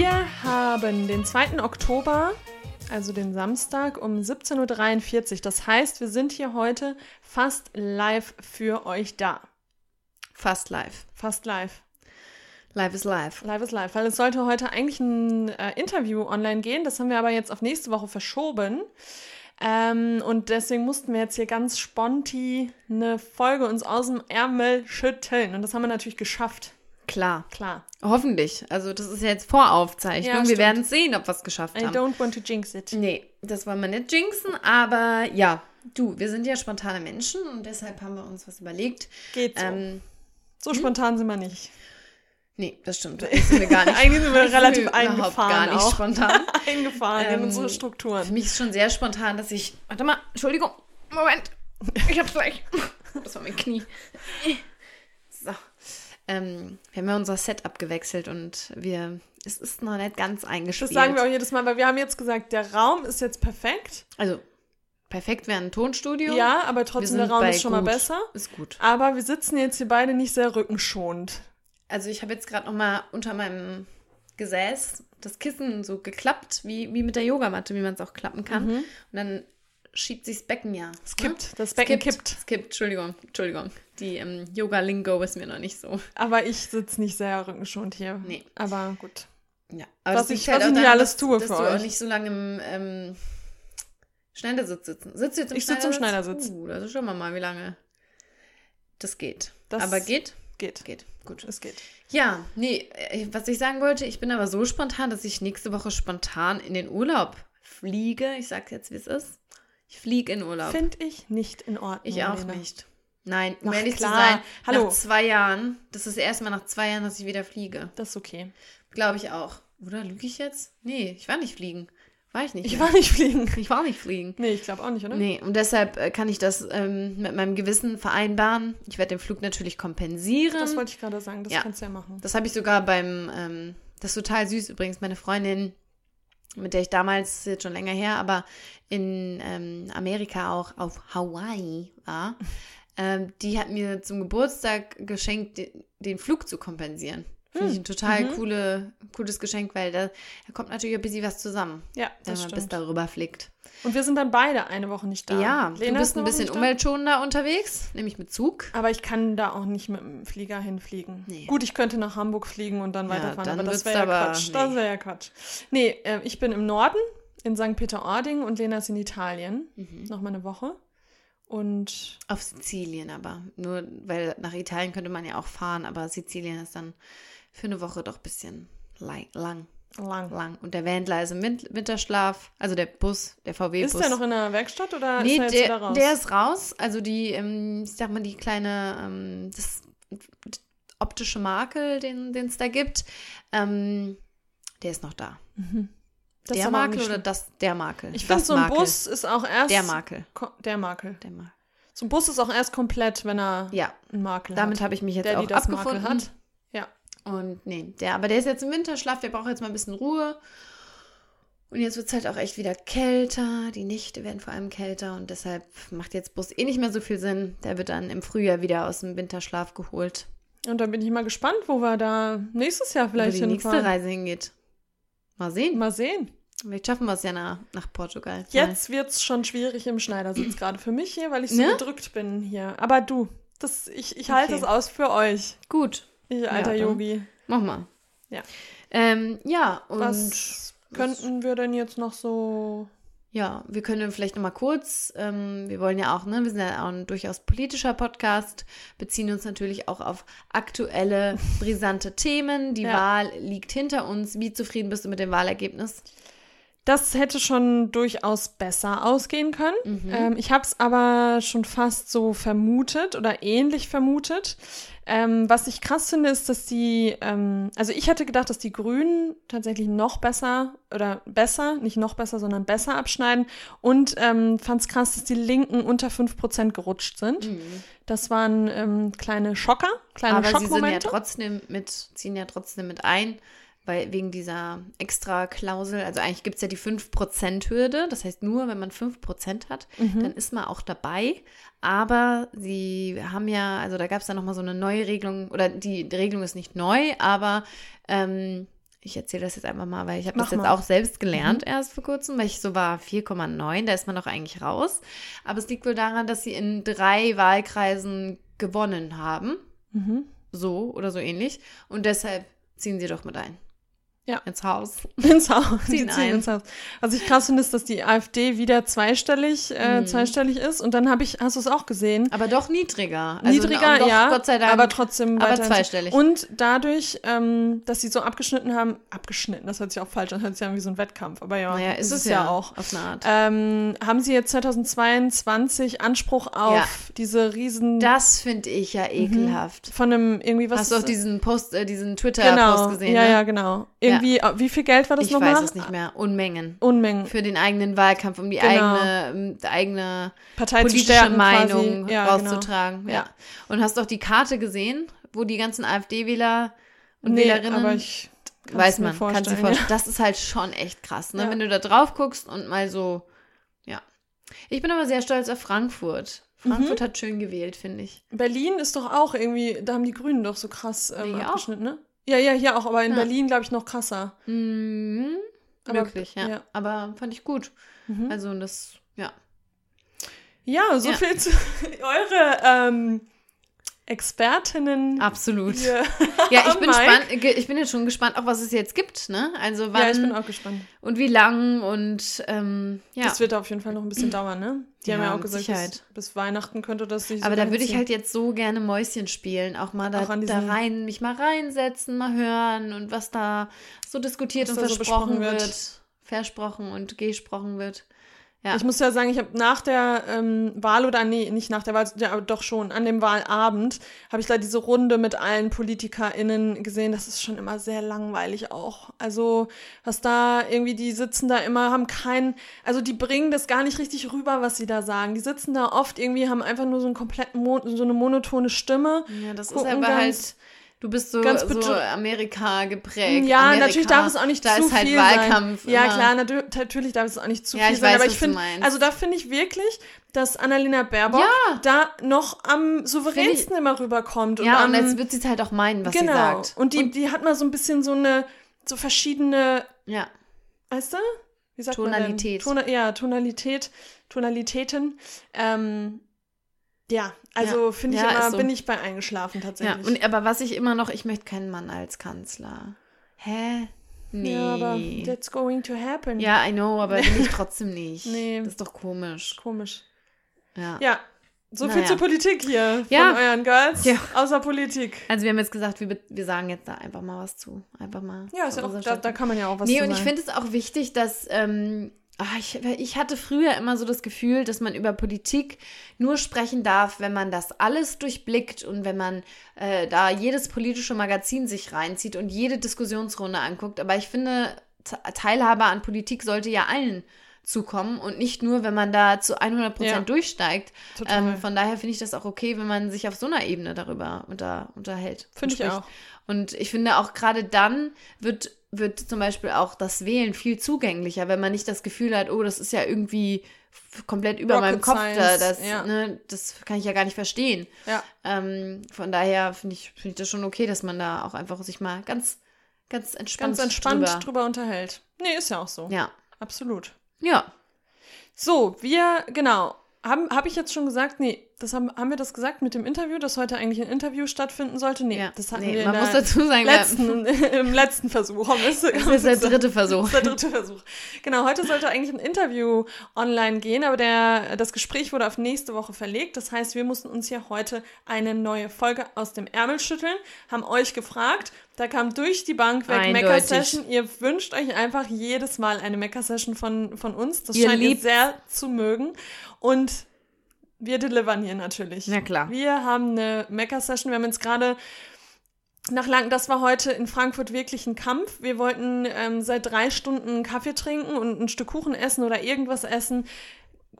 Wir haben den 2. Oktober, also den Samstag um 17.43 Uhr. Das heißt, wir sind hier heute fast live für euch da. Fast live. Fast live. Live is live. Live is live, weil es sollte heute eigentlich ein äh, Interview online gehen. Das haben wir aber jetzt auf nächste Woche verschoben. Ähm, und deswegen mussten wir jetzt hier ganz sponti eine Folge uns aus dem Ärmel schütteln. Und das haben wir natürlich geschafft. Klar. Klar. Hoffentlich. Also das ist ja jetzt Voraufzeichnung. Ja, wir werden sehen, ob wir es geschafft I haben. don't want to jinx it. Nee, das wollen wir nicht jinxen, aber ja, du, wir sind ja spontane Menschen und deshalb haben wir uns was überlegt. Geht so. Ähm, so spontan sind wir nicht. nee, das stimmt. Das sind wir gar nicht. Eigentlich sind wir relativ eingefahren gar nicht auch. spontan. Eingefahren in Ähm, unsere Für Strukturen. mich ist schon sehr spontan, dass ich. Warte mal, Entschuldigung. Moment. Ich hab's gleich. Das war mein Knie. Ähm, wir haben ja unser Setup gewechselt und wir. Es ist noch nicht ganz Das eingespielt. sagen wir auch jedes Mal, weil wir haben jetzt gesagt, der Raum ist jetzt perfekt. Also, perfekt wäre ein Tonstudio. Ja, aber trotzdem der Raum ist schon mal gut. besser. Ist gut. Aber wir sitzen jetzt hier beide nicht sehr rückenschonend. Also, ich habe jetzt gerade noch mal unter meinem Gesäß das Kissen so geklappt, wie, wie mit der Yogamatte, wie man es auch klappen kann. Und dann schiebt sich das Becken ja. Es kippt, das Es Becken kippt. kippt. Es kippt, Entschuldigung, Entschuldigung. Die ähm, Yoga-Lingo ist mir noch nicht so. Aber ich sitze nicht sehr rückenschonend hier. Nee. Aber gut. Ja. Was das ich- liegt was ich nicht alles dass, tue dass für du euch. auch nicht so lange im ähm, Schneidersitz sitzen. Sitzt du jetzt im Ich sitze im Schneidersitz? Schneidersitz. Uh, also schauen wir mal, wie lange das geht. Das- aber geht? Geht. Geht. Gut. Es geht. Ja, nee, äh, was ich sagen wollte, ich bin aber so spontan, dass ich nächste Woche spontan in den Urlaub fliege. Ich sag jetzt, wie es ist. Ich fliege in Urlaub. Finde ich nicht in Ordnung. ich auch Lena. nicht. Nein, um ehrlich klar. zu sein, Hallo. nach zwei Jahren, das ist das erste Mal nach zwei Jahren, dass ich wieder fliege. Das ist okay. Glaube ich auch. Oder lüge ich jetzt? Nee, ich war nicht fliegen. War ich nicht. Ich mehr. war nicht fliegen. ich war nicht fliegen. Nee, ich glaube auch nicht, oder? Nee, und deshalb äh, kann ich das ähm, mit meinem Gewissen vereinbaren. Ich werde den Flug natürlich kompensieren. Das wollte ich gerade sagen. Das Ja. kannst du ja machen. Das habe ich sogar beim, ähm, das ist total süß übrigens, meine Freundin, mit der ich damals, jetzt schon länger her, aber in ähm, Amerika auch auf Hawaii war, ähm, die hat mir zum Geburtstag geschenkt, den Flug zu kompensieren. Finde ich ein total Mhm. coole, cooles Geschenk, weil da, da kommt natürlich ein bisschen was zusammen, Ja, wenn das man bis darüber fliegt. Und wir sind dann beide eine Woche nicht da. Ja, Lena du ist bist ein bisschen umweltschonender unterwegs, nämlich mit Zug. Aber ich kann da auch nicht mit dem Flieger hinfliegen. Nee. Gut, ich könnte nach Hamburg fliegen und dann Ja, weiterfahren, dann aber das wäre ja Quatsch. Das nee. wäre ja Quatsch. Nee, äh, ich bin im Norden, in St. Peter-Ording und Lena ist in Italien. Mhm. Noch mal eine Woche. Und Auf Sizilien aber. Nur, weil nach Italien könnte man ja auch fahren, aber Sizilien ist dann für eine Woche doch ein bisschen lang. lang. lang. Und der Wendler ist im Win Winterschlaf, also der Bus, der VW-Bus. Ist der noch in der Werkstatt oder Nee, ist er jetzt der, wieder raus? der ist raus. Also die, ähm, ich sag mal, die kleine, ähm, das optische Makel, den es da gibt, ähm, der ist noch da. Das ist der Makel oder das, der Makel? Ich finde, so ein Makel. Bus ist auch erst. Der Makel. Der Makel. Der Makel. So ein Bus ist auch erst komplett, wenn er Ja, einen Makel damit hat. habe ich mich jetzt der, auch abgefunden. Und nee, der, aber der ist jetzt im Winterschlaf, der braucht jetzt mal ein bisschen Ruhe. Und jetzt wird es halt auch echt wieder kälter. Die Nächte werden vor allem kälter und deshalb macht jetzt Bus eh nicht mehr so viel Sinn. Der wird dann im Frühjahr wieder aus dem Winterschlaf geholt. Und da bin ich mal gespannt, wo wir da nächstes Jahr Wo vielleicht die nächste hinfahren. Reise hingeht. Mal sehen. Mal sehen. Vielleicht schaffen wir es ja nach, nach Portugal. Jetzt wird es schon schwierig im Schneidersitz, gerade für mich hier, weil ich so Ne? gedrückt bin hier. Aber du, das, ich, ich halte Okay. es aus für euch. Gut, ich alter dann- Yogi. mach mal. Ja. Ähm, ja, und Was könnten wir denn jetzt noch so. Ja, wir können vielleicht nochmal kurz, ähm, wir wollen ja auch, ne, wir sind ja auch ein durchaus politischer Podcast, beziehen uns natürlich auch auf aktuelle, brisante Themen. Die Ja. Wahl liegt hinter uns. Wie zufrieden bist du mit dem Wahlergebnis? Das hätte schon durchaus besser ausgehen können. Mhm. Ähm, ich habe es aber schon fast so vermutet oder ähnlich vermutet. Ähm, was ich krass finde, ist, dass die, ähm, also ich hätte gedacht, dass die Grünen tatsächlich noch besser oder besser, nicht noch besser, sondern besser abschneiden und ähm, fand es krass, dass die Linken unter 5% gerutscht sind. Das waren ähm, kleine Schocker, kleine Aber sie sind ja Schockmomente. trotzdem mit, ziehen ja trotzdem mit ein, weil wegen dieser extra Klausel, also eigentlich gibt es ja die 5%-Hürde, das heißt nur, wenn man 5% hat, Mhm. dann ist man auch dabei. Aber sie haben ja, also da gab es dann nochmal so eine neue Regelung, oder die, Regelung ist nicht neu, aber ähm, ich erzähle das jetzt einfach mal, weil ich habe das jetzt mal. auch selbst gelernt erst vor kurzem, weil ich so war 4,9, da ist man doch eigentlich raus. Aber es liegt wohl daran, dass sie in drei Wahlkreisen gewonnen haben, Mhm. so oder so ähnlich. Und deshalb ziehen sie doch mit ein. Ja. Ins Haus. Ins Haus. Ziehen Die ziehen ins Haus. Was ich krass finde, ist, dass die AfD wieder zweistellig, äh, Mhm. zweistellig ist. Und dann habe ich, hast du es auch gesehen? Aber doch niedriger. Also Niedriger, doch, ja, Gott sei Dank. aber trotzdem aber zweistellig. Und dadurch, ähm, dass sie so abgeschnitten haben, abgeschnitten, das hört sich auch falsch an, hört sich an wie so ein Wettkampf, aber ja, naja, ist es ja, auch. Auf eine Art. Ähm, haben sie jetzt 2022 Anspruch auf Ja. diese riesen Das finde ich ja ekelhaft. von einem irgendwie was Hast du auch diesen Post, äh, diesen Twitter-Post genau, gesehen? ja, ne? ja, genau. Irgendwie, äh, wie viel Geld war das Ich nochmal? weiß es nicht mehr. Unmengen. Unmengen. Für den eigenen Wahlkampf, um die Genau. eigene, um die eigene Partei politische stärken Meinung. Ja, genau. rauszutragen. Ja. Ja. Und hast doch die Karte gesehen, wo die ganzen AfD-Wähler und Nee, Wählerinnen, aber ich weiß man, kannst du vorstellen, vorstellen. Das ist halt schon echt krass, ne? Ja. Wenn du da drauf guckst und mal so, ja. Ich bin aber sehr stolz auf Frankfurt. Mhm. Frankfurt hat schön gewählt, finde ich. Ja. Berlin ist doch auch irgendwie, da haben die Grünen doch so krass ähm, auch. abgeschnitten, ne? Ja, ja, hier auch, aber in Ja. Berlin, glaube ich, noch krasser. Mhm. Aber- Möglich, ja. ja. Aber fand ich gut. Mhm. Also das, ja. Ja, so viel zu eure ähm, Expertinnen. Absolut. Ja, ich bin ge- ich bin jetzt schon gespannt, auch was es jetzt gibt, ne? Also wann Ja, ich bin auch gespannt. und wie lang und ähm, ja. Das wird auf jeden Fall noch ein bisschen dauern, ne? Die haben Ja, ja auch gesagt, bis, bis Weihnachten könnte das sich so Aber da würde ich halt jetzt so gerne Mäuschen spielen, auch mal da, Auch da rein, mich mal reinsetzen, mal hören und was da so diskutiert und da so versprochen besprochen wird. wird. versprochen und gesprochen wird. Ja. Ich muss ja sagen, ich habe nach der ähm, Wahl oder nee, nicht nach der Wahl, ja, aber doch schon, an dem Wahlabend habe ich da diese Runde mit allen PolitikerInnen gesehen. Das ist schon immer sehr langweilig auch. Also, was da irgendwie, die sitzen da immer, haben keinen, also die bringen das gar nicht richtig rüber, was sie da sagen. Die sitzen da oft irgendwie, haben einfach nur so einen kompletten, Mo so eine monotone Stimme. ja, das ist aber ganz- halt, du bist so, ganz so Amerika geprägt. Ja, Amerika, natürlich darf es auch nicht da zu ist halt viel Wahlkampf. sein. Ja, immer. klar, natür natürlich darf es auch nicht zu Ja, viel ich sein. weiß, aber ich finde, also da finde ich wirklich, dass Annalena Baerbock Ja. da noch am souveränsten immer rüberkommt. Ja, am, und jetzt wird sie es halt auch meinen, was genau. sie sagt. Und die, die hat mal so ein bisschen so eine, so verschiedene, Ja, weißt du? Wie sagt Tonalität. Man denn? Tona ja, Tonalität, Tonalitäten. Ähm, ja, also finde ich Ja, immer, so. bin ich bei eingeschlafen ja. tatsächlich. Und, aber was ich immer noch, ich möchte keinen Mann als Kanzler. Hä? Nee. ja, aber that's going to happen. Ja, I know, aber will ich trotzdem nicht. Nee. Das ist doch komisch. Komisch. Ja. Ja, so viel Naja. zur Politik hier Ja. von euren Girls. Ja. Außer Politik. Also wir haben jetzt gesagt, wir, wir sagen jetzt da einfach mal was zu. Einfach mal. Ja, ist ja auch, da, da kann man ja auch was Nee, zu und ich finde es auch wichtig, dass ähm, ah, ich, ich hatte früher immer so das Gefühl, dass man über Politik nur sprechen darf, wenn man das alles durchblickt und wenn man äh, da jedes politische Magazin sich reinzieht und jede Diskussionsrunde anguckt. Aber ich finde, Te- Teilhabe an Politik sollte ja allen zukommen und nicht nur, wenn man da zu 100 Prozent Ja. durchsteigt. Ähm, von daher finde ich das auch okay, wenn man sich auf so einer Ebene darüber unter, unterhält. Finde ich auch. Und ich finde auch gerade dann wird, wird zum Beispiel auch das Wählen viel zugänglicher, wenn man nicht das Gefühl hat, oh, das ist ja irgendwie komplett über Rocket meinem Kopf da. Das, ja. ne, das kann ich ja gar nicht verstehen. Ja. Ähm, von daher finde ich, finde ich das schon okay, dass man da auch einfach sich mal ganz, ganz entspannt, Ganz entspannt drüber. drüber. unterhält. Nee, ist ja auch so. Ja. Absolut. Ja. So, wir, genau. Habe ich jetzt schon gesagt? Nee, das haben, haben wir das gesagt mit dem Interview, dass heute eigentlich ein Interview stattfinden sollte? Nee, ja. das hatten nee, wir man in muss dazu sagen, letzten, im letzten Versuch. Haben wir es das ist der dritte Versuch. Das ist der dritte Versuch. Genau, heute sollte eigentlich ein Interview online gehen, aber der, das Gespräch wurde auf nächste Woche verlegt. Das heißt, wir mussten uns hier heute eine neue Folge aus dem Ärmel schütteln, haben euch gefragt. Da kam durch die Bank weg Eindeutig. Mecha-Session. Ihr wünscht euch einfach jedes Mal eine Mecha-Session von, von uns. Das Ihr scheint ihr liebt- sehr zu mögen. Und wir delivern hier natürlich. Na klar. Wir haben eine Mecha-Session. Wir haben jetzt gerade nach lang, das war heute in Frankfurt wirklich ein Kampf. Wir wollten ähm, seit drei Stunden Kaffee trinken und ein Stück Kuchen essen oder irgendwas essen.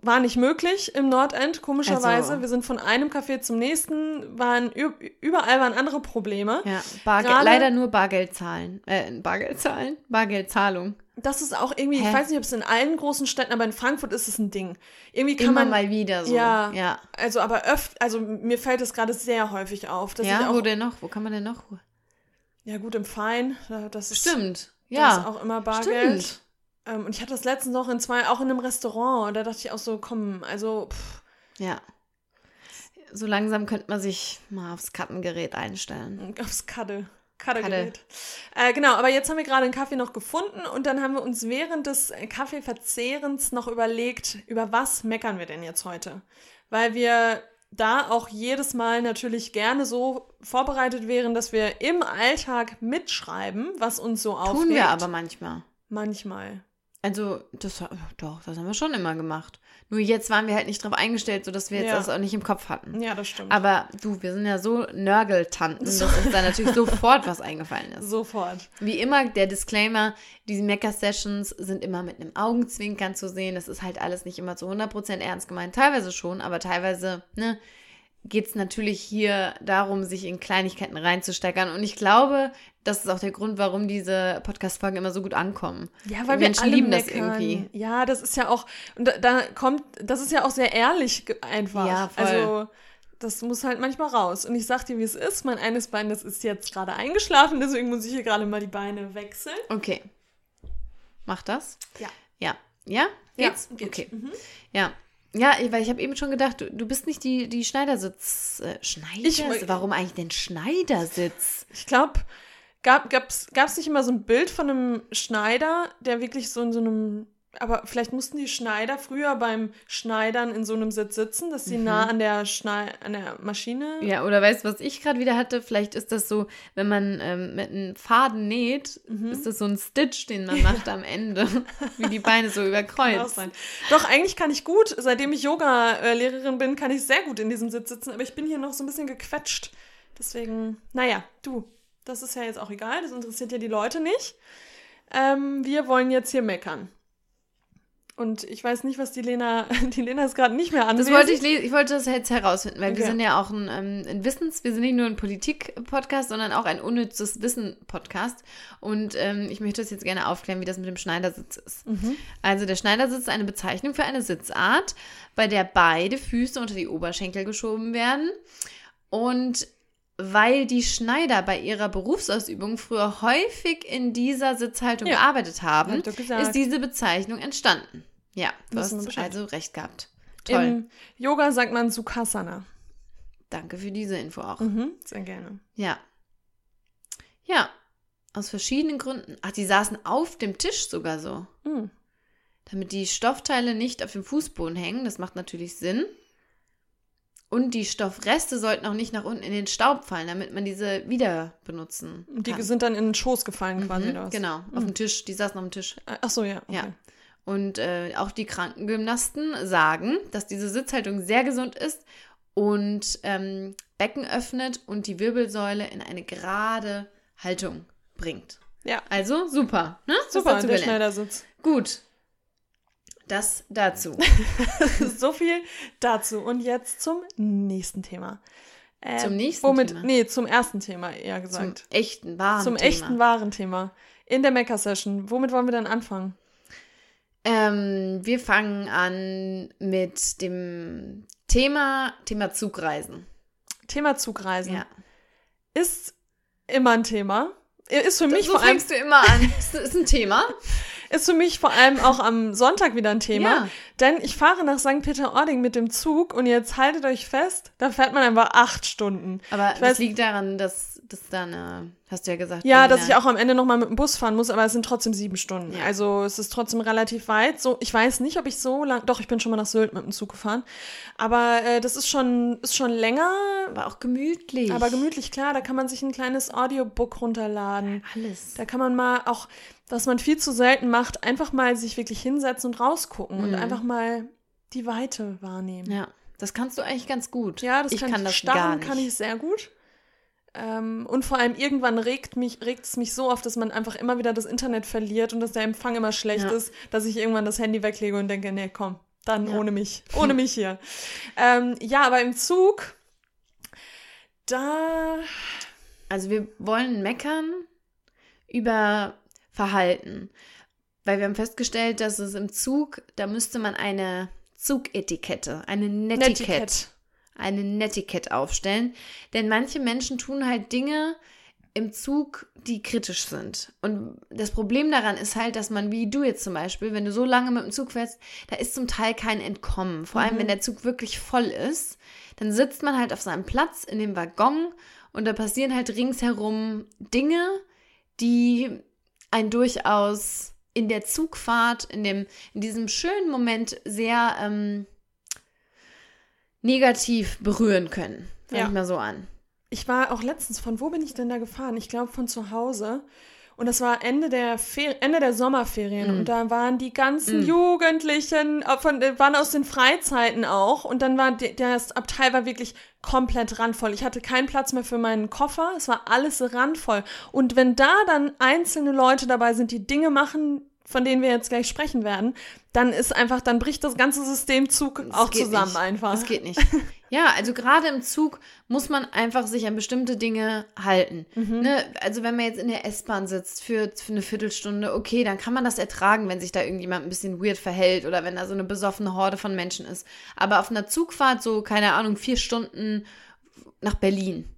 War nicht möglich im Nordend, komischerweise. Also- Wir sind von einem Café zum nächsten, waren überall waren andere Probleme. Ja, Bargeld, Gerade- leider nur Bargeld zahlen. Äh, Bargeld zahlen? Bargeldzahlung. Das ist auch irgendwie, Hä? ich weiß nicht, ob es in allen großen Städten, aber in Frankfurt ist es ein Ding. Irgendwie kann Immer man mal wieder so. Ja. Ja. also aber öfter, also mir fällt es gerade sehr häufig auf, dass ich Ja, auch wo denn noch? Wo kann man denn noch? Ja, gut, im Fein, da- das ist, Stimmt. Ja. ist auch immer Bargeld. Stimmt. Ähm, und ich hatte das letztens noch in zwei, auch in einem Restaurant. Und da dachte ich auch so, komm, also, pff, Ja. So langsam könnte man sich mal aufs Kartengerät einstellen. aufs Kadde. Kaddegerät. Äh, genau, aber jetzt haben wir gerade einen Kaffee noch gefunden und dann haben wir uns während des Kaffeeverzehrens noch überlegt, über was meckern wir denn jetzt heute? Weil wir da auch jedes Mal natürlich gerne so vorbereitet wären, dass wir im Alltag mitschreiben, was uns so aufregt. Tun wir aber manchmal. Manchmal. Also, das doch, das haben wir schon immer gemacht. Nur jetzt waren wir halt nicht drauf eingestellt, sodass wir jetzt Ja. das auch nicht im Kopf hatten. Ja, das stimmt. Aber du, wir sind ja so Nörgeltanten, dass uns da natürlich sofort was eingefallen ist. Sofort. Wie immer, der Disclaimer, diese Mecker-Sessions sind immer mit einem Augenzwinkern zu sehen. Das ist halt alles nicht immer zu 100% ernst gemeint. Teilweise schon, aber teilweise ne, geht es natürlich hier darum, sich in Kleinigkeiten reinzusteckern. Und ich glaube, das ist auch der Grund, warum diese Podcast-Folgen immer so gut ankommen. Ja, weil Die Menschen wir alle lieben das meckern. irgendwie. Ja, das ist ja auch, und da, da kommt, das ist ja auch sehr ehrlich einfach. Ja, voll. Also, das muss halt manchmal raus. Und ich sag dir, wie es ist. Mein eines Bein, das ist jetzt gerade eingeschlafen, deswegen muss ich hier gerade mal die Beine wechseln. Okay. Mach das? Ja. Ja. Ja? Geht's? Ja, geht. Okay. Mhm. Ja. Ja, weil ich habe eben schon gedacht, du, du bist nicht die, die Schneidersitz. Äh, Schneidersitz? Ich- Warum eigentlich denn Schneidersitz? Ich glaube, gab es gab's nicht immer so ein Bild von einem Schneider, der wirklich so in so einem, aber vielleicht mussten die Schneider früher beim Schneidern in so einem Sitz sitzen, dass sie nah an der, Schnei an der Maschine. Ja, oder weißt du, was ich gerade wieder hatte? Vielleicht ist das so, wenn man ähm, mit einem Faden näht, Mhm. ist das so ein Stitch, den man macht am Ende, wie die Beine so überkreuzt. sein. Doch, eigentlich kann ich gut, seitdem ich Yoga-Lehrerin bin, kann ich sehr gut in diesem Sitz sitzen, aber ich bin hier noch so ein bisschen gequetscht. Deswegen, naja, du, das ist ja jetzt auch egal, das interessiert ja die Leute nicht. Ähm, wir wollen jetzt hier meckern. Und ich weiß nicht, was die Lena, die Lena ist gerade nicht mehr Das anwesend. wollte ich, ich wollte das jetzt herausfinden, weil wir Okay. sind ja auch ein, ähm, ein Wissens-, wir sind nicht nur ein Politik-Podcast, sondern auch ein unnützes Wissen-Podcast. Und ähm, ich möchte das jetzt gerne aufklären, wie das mit dem Schneidersitz ist. Mhm. Also der Schneidersitz ist eine Bezeichnung für eine Sitzart, bei der beide Füße unter die Oberschenkel geschoben werden. Und weil die Schneider bei ihrer Berufsausübung früher häufig in dieser Sitzhaltung Ja. gearbeitet haben, ist diese Bezeichnung entstanden. Ja, du wir hast Bescheid. also recht gehabt. Toll. Im Yoga sagt man Sukhasana. Danke für diese Info auch. Mhm, sehr gerne. Ja. Ja, aus verschiedenen Gründen. Ach, die saßen auf dem Tisch sogar so. Mhm. Damit die Stoffteile nicht auf dem Fußboden hängen. Das macht natürlich Sinn. Und die Stoffreste sollten auch nicht nach unten in den Staub fallen, damit man diese wieder benutzen Und Die kann. sind dann in den Schoß gefallen quasi, Mhm, oder was? Genau, auf dem Tisch. Die saßen auf dem Tisch. Äh, Ach so, ja. Okay. Ja. Und äh, auch die Krankengymnasten sagen, dass diese Sitzhaltung sehr gesund ist und ähm, Becken öffnet und die Wirbelsäule in eine gerade Haltung bringt. Ja. Also super, ne? Super, der. Schneidersitz. Gut. Das dazu. so viel dazu. Und jetzt zum nächsten Thema. Äh, Zum nächsten womit, Thema? Nee, zum ersten Thema eher Zum gesagt. echten, wahren Zum, Thema. echten, wahren Thema. In der Mecker-Session. Womit wollen wir dann anfangen? Ähm, wir fangen an mit dem Thema, Thema Zugreisen. Thema Zugreisen. Ja. Ist immer ein Thema. Ist für mich so vor allem fängst du immer an. Ist, ist ein Thema. ist für mich vor allem auch am Sonntag wieder ein Thema, Ja. denn ich fahre nach St. Peter-Ording mit dem Zug und jetzt haltet euch fest, da fährt man einfach acht Stunden. Aber Ich das weiß- liegt daran, dass das dann, äh, hast du ja gesagt. Ja, dass ich auch am Ende nochmal mit dem Bus fahren muss, aber es sind trotzdem sieben Stunden. Ja. Also es ist trotzdem relativ weit. So, ich weiß nicht, ob ich so lang. Doch, ich bin schon mal nach Sylt mit dem Zug gefahren. Aber äh, das ist schon, ist schon länger, Aber auch gemütlich. aber gemütlich, klar. Da kann man sich ein kleines Audiobook runterladen. Alles. Da kann man mal auch, was man viel zu selten macht, einfach mal sich wirklich hinsetzen und rausgucken und Mhm. einfach mal die Weite wahrnehmen. Ja, das kannst du eigentlich ganz gut. Ja, das ich kann, kann ich. das Starren gar nicht. kann ich sehr gut. Ähm, und vor allem irgendwann regt, mich, regt es mich so auf, dass man einfach immer wieder das Internet verliert und dass der Empfang immer schlecht Ja. ist, dass ich irgendwann das Handy weglege und denke, nee, komm, dann Ja. ohne mich. Ohne mich hier. ähm, ja, aber im Zug, da. Also wir wollen meckern über Verhalten. Weil wir haben festgestellt, dass es im Zug, da müsste man eine Zugetikette, eine Netiquette, Netiquette. eine Netiquette aufstellen. Denn manche Menschen tun halt Dinge im Zug, die kritisch sind. Und das Problem daran ist halt, dass man, wie du jetzt zum Beispiel, wenn du so lange mit dem Zug fährst, da ist zum Teil kein Entkommen. Vor allem, wenn der Zug wirklich voll ist, dann sitzt man halt auf seinem Platz in dem Waggon und da passieren halt ringsherum Dinge, die einen durchaus in der Zugfahrt, in, dem, in diesem schönen Moment sehr ähm, negativ berühren können. Fang Ja. ich mal so an. Ich war auch letztens, von wo bin ich denn da gefahren? Ich glaube von zu Hause. Und das war Ende der, Fer Ende der Sommerferien. Und da waren die ganzen Jugendlichen, äh, von, äh, waren aus den Freizeiten auch. Und dann war die, das Abteil war wirklich komplett randvoll. Ich hatte keinen Platz mehr für meinen Koffer. Es war alles randvoll. Und wenn da dann einzelne Leute dabei sind, die Dinge machen, von denen wir jetzt gleich sprechen werden, dann ist einfach, dann bricht das ganze Systemzug Das auch zusammen nicht. einfach. Das geht nicht. Ja, also gerade im Zug muss man einfach sich an bestimmte Dinge halten. Mhm. Ne? Also wenn man jetzt in der S-Bahn sitzt für, für eine Viertelstunde, okay, dann kann man das ertragen, wenn sich da irgendjemand ein bisschen weird verhält oder wenn da so eine besoffene Horde von Menschen ist. Aber auf einer Zugfahrt so, keine Ahnung, vier Stunden nach Berlin.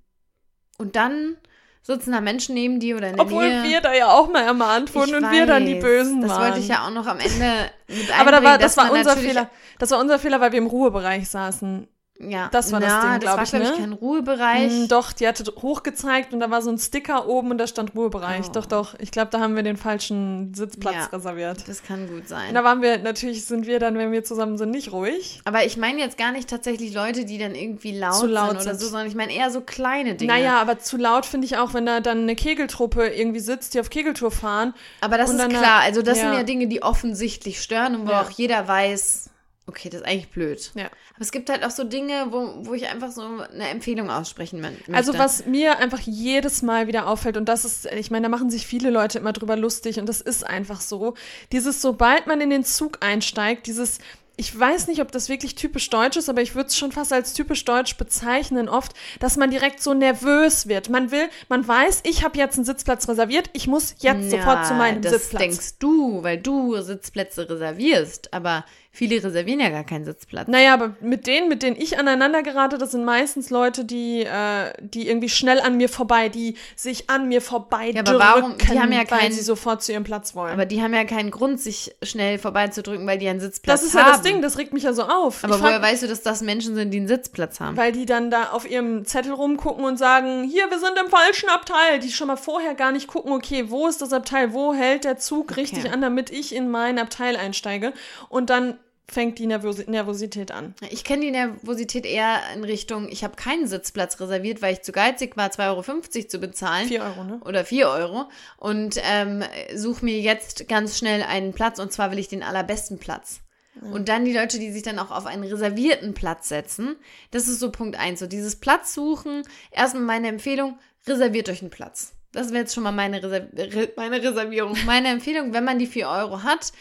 Und dann sitzen da Menschen neben dir oder in der Obwohl Nähe. wir da ja auch mal ermahnt wurden Ich und wir dann die weiß. Bösen Das waren. wollte ich ja auch noch am Ende mit Aber da war, das war unser Fehler. Das war unser Fehler, weil wir im Ruhebereich saßen. Ja, Das war das na, Ding, glaub das ich, war, glaube ne? ich, kein Ruhebereich. Mm, doch, die hatte hochgezeigt und da war so ein Sticker oben und da stand Ruhebereich. Oh. Doch, doch. Ich glaube, da haben wir den falschen Sitzplatz Ja. reserviert. Das kann gut Und sein. da waren wir, natürlich sind wir dann, wenn wir zusammen sind, nicht ruhig. Aber ich meine jetzt gar nicht tatsächlich Leute, die dann irgendwie laut, Zu laut sind oder sind. so, sondern ich meine eher so kleine Dinge. Naja, aber zu laut finde ich auch, wenn da dann eine Kegeltruppe irgendwie sitzt, die auf Kegeltour fahren. aber das und ist klar. Also das ja. sind ja Dinge, die offensichtlich stören und wo Ja. auch jeder weiß, okay, das ist eigentlich blöd. Ja. Aber es gibt halt auch so Dinge, wo, wo ich einfach so eine Empfehlung aussprechen mö- möchte. Also was mir einfach jedes Mal wieder auffällt, und das ist, ich meine, da machen sich viele Leute immer drüber lustig und das ist einfach so, dieses, sobald man in den Zug einsteigt, dieses, ich weiß nicht, ob das wirklich typisch deutsch ist, aber ich würde es schon fast als typisch deutsch bezeichnen oft, dass man direkt so nervös wird. Man will, man weiß, ich habe jetzt einen Sitzplatz reserviert, ich muss jetzt sofort zu meinem das Sitzplatz. denkst du, weil du Sitzplätze reservierst. Aber viele reservieren ja gar keinen Sitzplatz. Naja, aber mit denen, mit denen ich aneinander gerate, das sind meistens Leute, die, äh, die irgendwie schnell an mir vorbei, die sich an mir vorbei Ja, aber warum- die haben ja weil keinen- sie sofort zu ihrem Platz wollen. Aber die haben ja keinen Grund, sich schnell vorbeizudrücken, weil die einen Sitzplatz das ist haben. ja das Ding, das regt mich ja so auf. Aber ich woher frag, weißt du, dass das Menschen sind, die einen Sitzplatz haben? weil die dann da auf ihrem Zettel rumgucken und sagen, hier, wir sind im falschen Abteil. Die schon mal vorher gar nicht gucken, okay, wo ist das Abteil, wo hält der Zug richtig an, damit ich in mein Abteil einsteige. Und dann fängt die Nervos Nervosität an. Ich kenne die Nervosität eher in Richtung, ich habe keinen Sitzplatz reserviert, weil ich zu geizig war, 2,50 Euro zu bezahlen. Vier Euro, ne? Oder 4 Euro. Und ähm, suche mir jetzt ganz schnell einen Platz und zwar will ich den allerbesten Platz. Und dann die Leute, die sich dann auch auf einen reservierten Platz setzen. Das ist so Punkt eins. So dieses Platz suchen. Erstmal meine Empfehlung, reserviert euch einen Platz. Das wäre jetzt schon mal meine, Reserv Re meine Reservierung. Meine Empfehlung, wenn man die 4 Euro hat,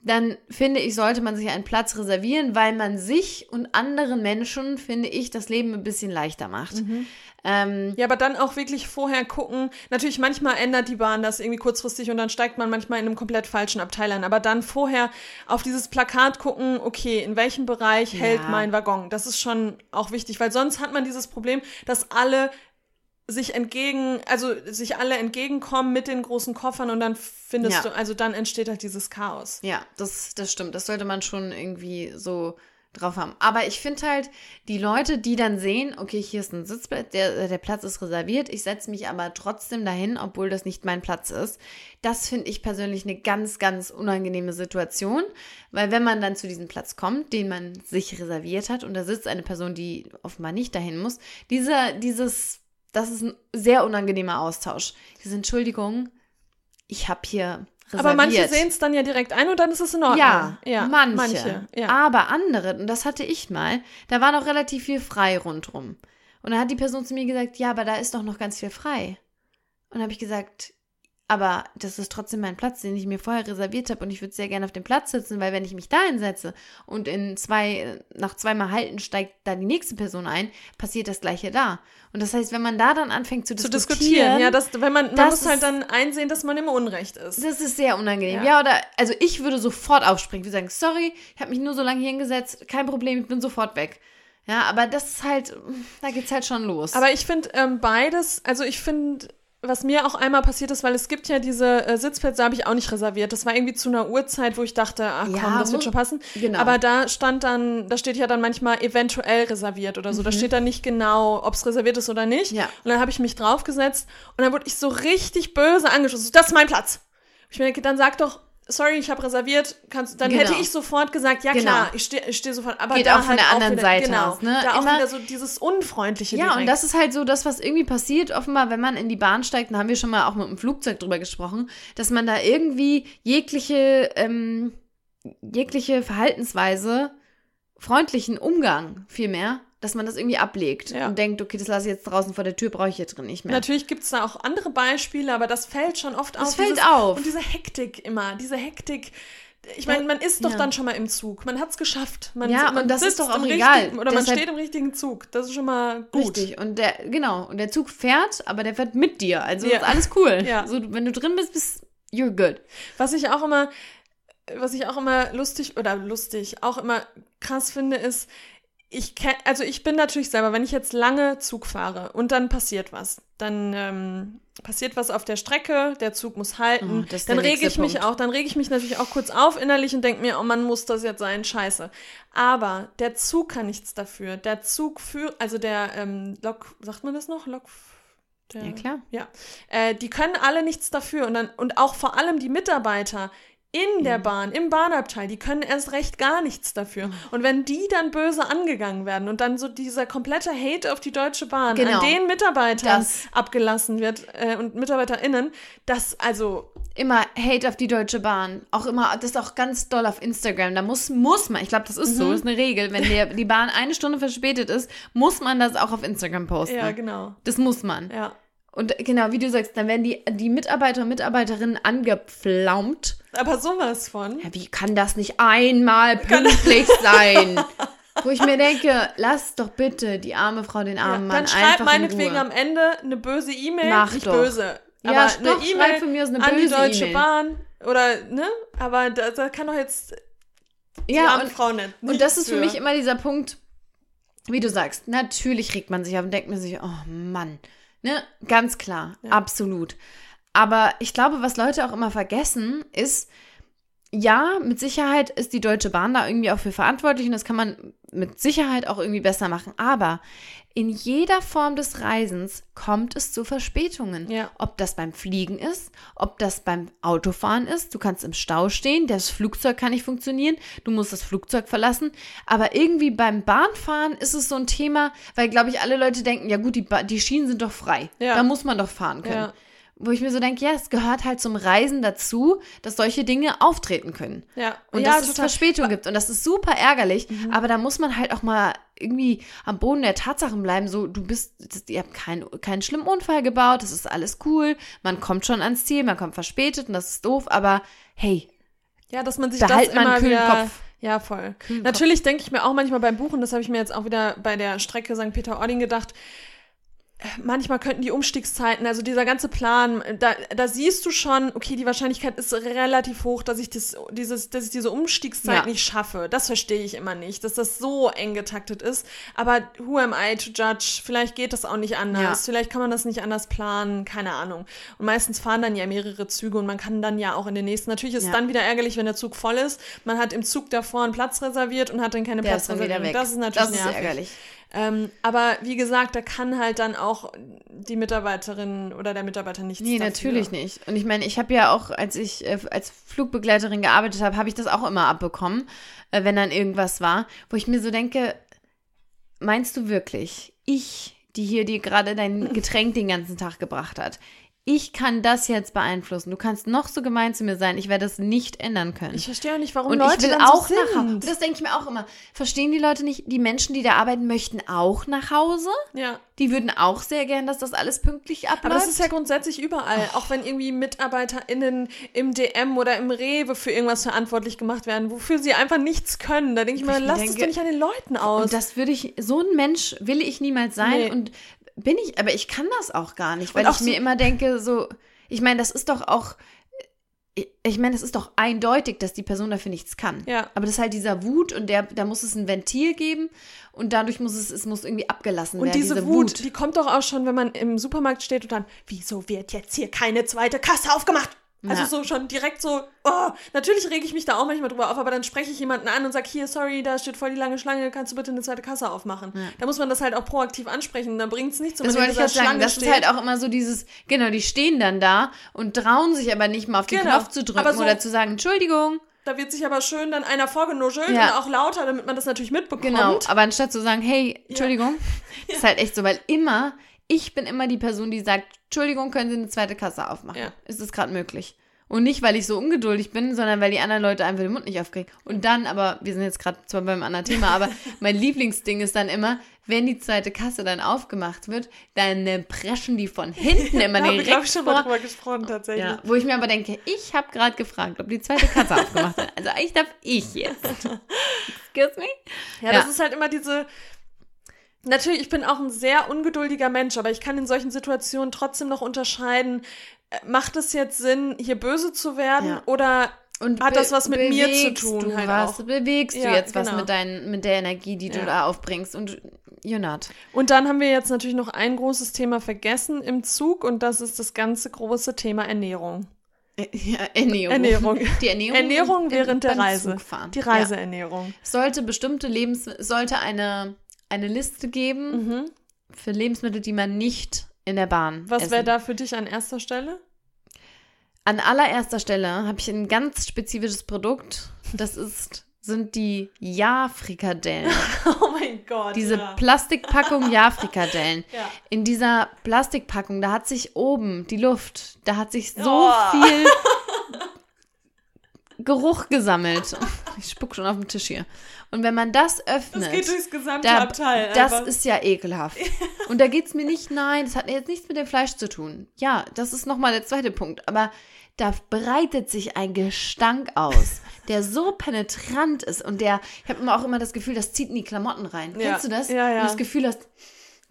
dann finde ich, sollte man sich einen Platz reservieren, weil man sich und anderen Menschen, finde ich, das Leben ein bisschen leichter macht. Ähm, Ja, aber dann auch wirklich vorher gucken. Natürlich, manchmal ändert die Bahn das irgendwie kurzfristig und dann steigt man manchmal in einem komplett falschen Abteil ein. Aber dann vorher auf dieses Plakat gucken, okay, in welchem Bereich hält mein Waggon. Das ist schon auch wichtig, weil sonst hat man dieses Problem, dass alle sich entgegen, also sich alle entgegenkommen mit den großen Koffern und dann findest Ja. du, also dann entsteht halt dieses Chaos. Ja, das, das stimmt. Das sollte man schon irgendwie so drauf haben. Aber ich finde halt, die Leute, die dann sehen, okay, hier ist ein Sitzplatz, der, der Platz ist reserviert, ich setze mich aber trotzdem dahin, obwohl das nicht mein Platz ist, das finde ich persönlich eine ganz, ganz unangenehme Situation, weil wenn man dann zu diesem Platz kommt, den man sich reserviert hat und da sitzt eine Person, die offenbar nicht dahin muss, dieser, dieses, das ist ein sehr unangenehmer Austausch. Diese Entschuldigung, ich habe hier reserviert. Aber manche sehen es dann ja direkt ein und dann ist es in Ordnung. Ja, ja manche. ja. Aber andere, und das hatte ich mal, da war noch relativ viel frei rundrum. Und dann hat die Person zu mir gesagt, ja, aber da ist doch noch ganz viel frei. Und habe ich gesagt, aber das ist trotzdem mein Platz, den ich mir vorher reserviert habe und ich würde sehr gerne auf dem Platz sitzen, weil wenn ich mich da hinsetze und in zwei, nach zweimal halten steigt da die nächste Person ein, passiert das gleiche da. Und das heißt, wenn man da dann anfängt zu Zu diskutieren, diskutieren. Ja, das, wenn man, man das muss halt ist- dann einsehen, dass man im Unrecht ist. das ist sehr unangenehm. Ja. Ja, oder, also ich würde sofort aufspringen. Wir sagen, sorry, ich habe mich nur so lange hier hingesetzt, kein Problem, ich bin sofort weg. Ja, aber das ist halt, da geht's halt schon los. Aber ich finde ähm, beides, also ich finde, was mir auch einmal passiert ist, weil es gibt ja diese äh, Sitzplätze, habe ich auch nicht reserviert. Das war irgendwie zu einer Uhrzeit, wo ich dachte, ach Ja, komm, das wird schon passen. genau. Aber da stand dann, da steht ja dann manchmal eventuell reserviert oder so. Da steht dann nicht genau, ob es reserviert ist oder nicht. Mhm. Ja. Und dann habe ich mich draufgesetzt und dann wurde ich so richtig böse angeschossen. So, Das ist mein Platz. Ich mir denke, dann sag doch, sorry, ich habe reserviert. Kannst, dann Genau. hätte ich sofort gesagt, ja Genau. klar, ich stehe ich steh sofort. Aber Geht da auch von halt der anderen wieder, Seite genau, aus, ne? Da auch Immer- wieder so dieses Unfreundliche Ja, direkt. und das ist halt so das, was irgendwie passiert. Offenbar, wenn man in die Bahn steigt, da haben wir schon mal auch mit dem Flugzeug drüber gesprochen, dass man da irgendwie jegliche, ähm, jegliche Verhaltensweise, freundlichen Umgang vielmehr, dass man das irgendwie ablegt Ja. und denkt, okay, das lasse ich jetzt draußen vor der Tür, brauche ich hier drin nicht mehr. Natürlich gibt es da auch andere Beispiele, aber das fällt schon oft Das auf. fällt dieses, auf. Und diese Hektik immer, diese Hektik. Ich meine, man ist doch Ja. dann schon mal im Zug. Man hat es geschafft. Man, Ja, man und das ist doch auch im egal. richtigen- Oder man Deshalb- steht im richtigen Zug. Das ist schon mal gut. Richtig. Und der, genau, und der Zug fährt, aber der fährt mit dir. Also Ja. ist alles cool. Ja. So, wenn du drin bist, bist you're good. Was ich auch immer, was ich auch immer lustig oder lustig, auch immer krass finde, ist, ich kenn, also ich bin natürlich selber, wenn ich jetzt lange Zug fahre und dann passiert was, dann ähm, passiert was auf der Strecke, der Zug muss halten, Oh, dann rege ich mich Punkt. auch, dann rege ich mich natürlich auch kurz auf innerlich und denke mir, oh man muss das jetzt sein, scheiße. Aber der Zug kann nichts dafür. Der Zug führt, also der ähm, Lok, sagt man das noch? Lok, der, Ja, klar. ja, äh, die können alle nichts dafür und dann und auch vor allem die Mitarbeiter in Mhm. der Bahn, im Bahnabteil, die können erst recht gar nichts Mhm. dafür. Und wenn die dann böse angegangen werden und dann so dieser komplette Hate auf die Deutsche Bahn Genau. an den Mitarbeitern Das- abgelassen wird äh, und MitarbeiterInnen, das also immer Hate auf die Deutsche Bahn. Auch immer, das ist auch ganz doll auf Instagram. Da muss, muss man, ich glaube, das ist Mhm. so, ist eine Regel. Wenn der, die Bahn eine Stunde verspätet ist, muss man das auch auf Instagram posten. ja genau, Das muss man. ja. Und genau, wie du sagst, dann werden die, die Mitarbeiter und Mitarbeiterinnen angepflaumt. Aber sowas von. Ja, wie kann das nicht einmal pünktlich sein? Wo ich mir denke, lass doch bitte die arme Frau, den Ja, armen Mann dann schreib einfach in meinetwegen am Ende eine böse E-Mail, Mach nicht doch. böse. Ja, aber doch, eine E-Mail von mir aus eine an die böse Deutsche E-Mail. Bahn oder ne? Aber da, da kann doch jetzt die Ja, arme und, Frau nicht. und das ist für mich immer dieser Punkt, wie du sagst, natürlich regt man sich auf und denkt mir sich, oh Mann, ne, ganz klar, absolut. Aber ich glaube, was Leute auch immer vergessen, ist, ja, mit Sicherheit ist die Deutsche Bahn da irgendwie auch für verantwortlich und das kann man mit Sicherheit auch irgendwie besser machen. Aber in jeder Form des Reisens kommt es zu Verspätungen. Ja. Ob das beim Fliegen ist, ob das beim Autofahren ist. Du kannst im Stau stehen, das Flugzeug kann nicht funktionieren, du musst das Flugzeug verlassen. Aber irgendwie beim Bahnfahren ist es so ein Thema, weil, glaube ich, alle Leute denken, ja gut, die, ba die Schienen sind doch frei. Ja. Da muss man doch fahren können. Ja. Wo ich mir so denke, ja, es gehört halt zum Reisen dazu, dass solche Dinge auftreten können. Ja, Und ja, dass es total. Mhm. Verspätung gibt. Und das ist super ärgerlich. Aber da muss man halt auch mal irgendwie am Boden der Tatsachen bleiben. So, du bist, ihr habt keinen, keinen schlimmen Unfall gebaut, das ist alles cool. Man kommt schon ans Ziel, man kommt verspätet und das ist doof. Aber hey, Ja, dass man sich Behalt das mal einen immer kühlen wieder, Kopf. Ja, voll. Kühlen Natürlich denke ich mir auch manchmal beim Buchen, das habe ich mir jetzt auch wieder bei der Strecke St. Peter-Ording gedacht, manchmal könnten die Umstiegszeiten, also dieser ganze Plan, da, da siehst du schon, okay, die Wahrscheinlichkeit ist relativ hoch, dass ich das, dieses, dass ich diese Umstiegszeit Ja. nicht schaffe. Das verstehe ich immer nicht, dass das so eng getaktet ist. Aber who am I to judge? Vielleicht geht das auch nicht anders. Ja. Vielleicht kann man das nicht anders planen, keine Ahnung. Und meistens fahren dann ja mehrere Züge und man kann dann ja auch in den nächsten. Natürlich ist es Ja. dann wieder ärgerlich, wenn der Zug voll ist. Man hat im Zug davor einen Platz reserviert und hat dann keine der Platzreservierung. weg. Das ist natürlich das ist ärgerlich. Ähm, aber wie gesagt, da kann halt dann auch die Mitarbeiterin oder der Mitarbeiter nichts Nee, dafür. natürlich nicht. Und ich meine, ich habe ja auch, als ich äh, als Flugbegleiterin gearbeitet habe, habe ich das auch immer abbekommen, äh, wenn dann irgendwas war, wo ich mir so denke, meinst du wirklich, ich, die hier dir gerade dein Getränk den ganzen Tag gebracht hat, ich kann das jetzt beeinflussen. Du kannst noch so gemein zu mir sein, ich werde das nicht ändern können. Ich verstehe auch nicht, warum und Leute ich will dann auch so nach Hause. sind. Das denke ich mir auch immer. Verstehen die Leute nicht, die Menschen, die da arbeiten, möchten auch nach Hause? Ja. Die würden auch sehr gern, dass das alles pünktlich abläuft. Aber das ist ja grundsätzlich überall. Auch wenn irgendwie MitarbeiterInnen im DM oder im Rewe für irgendwas verantwortlich gemacht werden, wofür sie einfach nichts können. Da denke ich ich mir lass es doch nicht an den Leuten aus. Und das würde ich, so ein Mensch will ich niemals sein Nee. und bin ich, aber ich kann das auch gar nicht, weil Und ich mir so- immer denke, so, ich meine, das ist doch auch, ich, ich meine, es ist doch eindeutig, dass die Person dafür nichts kann. Ja. Aber das ist halt dieser Wut und der, da muss es ein Ventil geben und dadurch muss es, es muss irgendwie abgelassen Und werden. diese, Wut, die kommt doch auch schon, wenn man im Supermarkt steht und dann, wieso wird jetzt hier keine zweite Kasse aufgemacht? Also Ja. so schon direkt so, oh, natürlich rege ich mich da auch manchmal drüber auf, aber dann spreche ich jemanden an und sage, hier, sorry, da steht voll die lange Schlange, kannst du bitte eine zweite Kasse aufmachen? Da muss man das halt auch proaktiv ansprechen, dann bringt es nichts, Das wollte ich gerade sagen. Schlange Das steht. ist halt auch immer so dieses, genau, die stehen dann da und trauen sich aber nicht mal auf den Genau. Knopf zu drücken so- oder zu sagen, Entschuldigung. Da wird sich aber schön dann einer vorgenuschelt Ja. und auch lauter, damit man das natürlich mitbekommt. Genau, aber anstatt zu sagen, hey, Entschuldigung, ist halt echt so, weil immer, ich bin immer die Person, die sagt, Entschuldigung, können Sie eine zweite Kasse aufmachen? Ja. Ist das gerade möglich? Und nicht, weil ich so ungeduldig bin, sondern weil die anderen Leute einfach den Mund nicht aufkriegen. Und dann, aber wir sind jetzt gerade zwar beim anderen Thema, aber mein Lieblingsding ist dann immer, wenn die zweite Kasse dann aufgemacht wird, dann äh, preschen die von hinten immer direkt ich, schon mal drüber gesprochen, tatsächlich. Ja, wo ich mir aber denke, ich habe gerade gefragt, ob die zweite Kasse aufgemacht wird. Also eigentlich darf ich jetzt. Excuse me? Ja, das ist halt immer diese. Natürlich, ich bin auch ein sehr ungeduldiger Mensch, aber ich kann in solchen Situationen trotzdem noch unterscheiden, äh, macht es jetzt Sinn, hier böse zu werden Ja. oder Und hat das was mit mir zu bewegst tun Du halt was, auch. Bewegst du Ja, jetzt was genau. mit, dein, mit der Energie, die du Ja. da aufbringst? Und you're not. Und dann haben wir jetzt natürlich noch ein großes Thema vergessen im Zug und das ist das ganze große Thema Ernährung. Ja, Ernährung. Ernährung. Die Ernährung, Ernährung während der Reise. Zugfahren. Die. Reiseernährung. Sollte bestimmte Lebens sollte eine, eine Liste geben Mhm. für Lebensmittel, die man nicht in der Bahn Was wäre da für dich an erster Stelle? An allererster Stelle habe ich ein ganz spezifisches Produkt. Das ist, sind die Ja-Frikadellen. Oh mein Gott. Diese ja. Plastikpackung Ja-Frikadellen. Ja. In dieser Plastikpackung, da hat sich oben die Luft, da hat sich so Oh. viel Geruch gesammelt. Ich spuck schon auf den Tisch hier. Und wenn man das öffnet, Das geht durchs gesamte da, Abteil. das einfach. ist ja ekelhaft. Und da geht es mir nicht, nein, das hat jetzt nichts mit dem Fleisch zu tun. Ja, das ist nochmal der zweite Punkt. Aber da breitet sich ein Gestank aus, der so penetrant ist und der, ich habe immer auch immer das Gefühl, das zieht in die Klamotten rein. Ja. Kennst du das? Ja, ja. Und das Gefühl hast,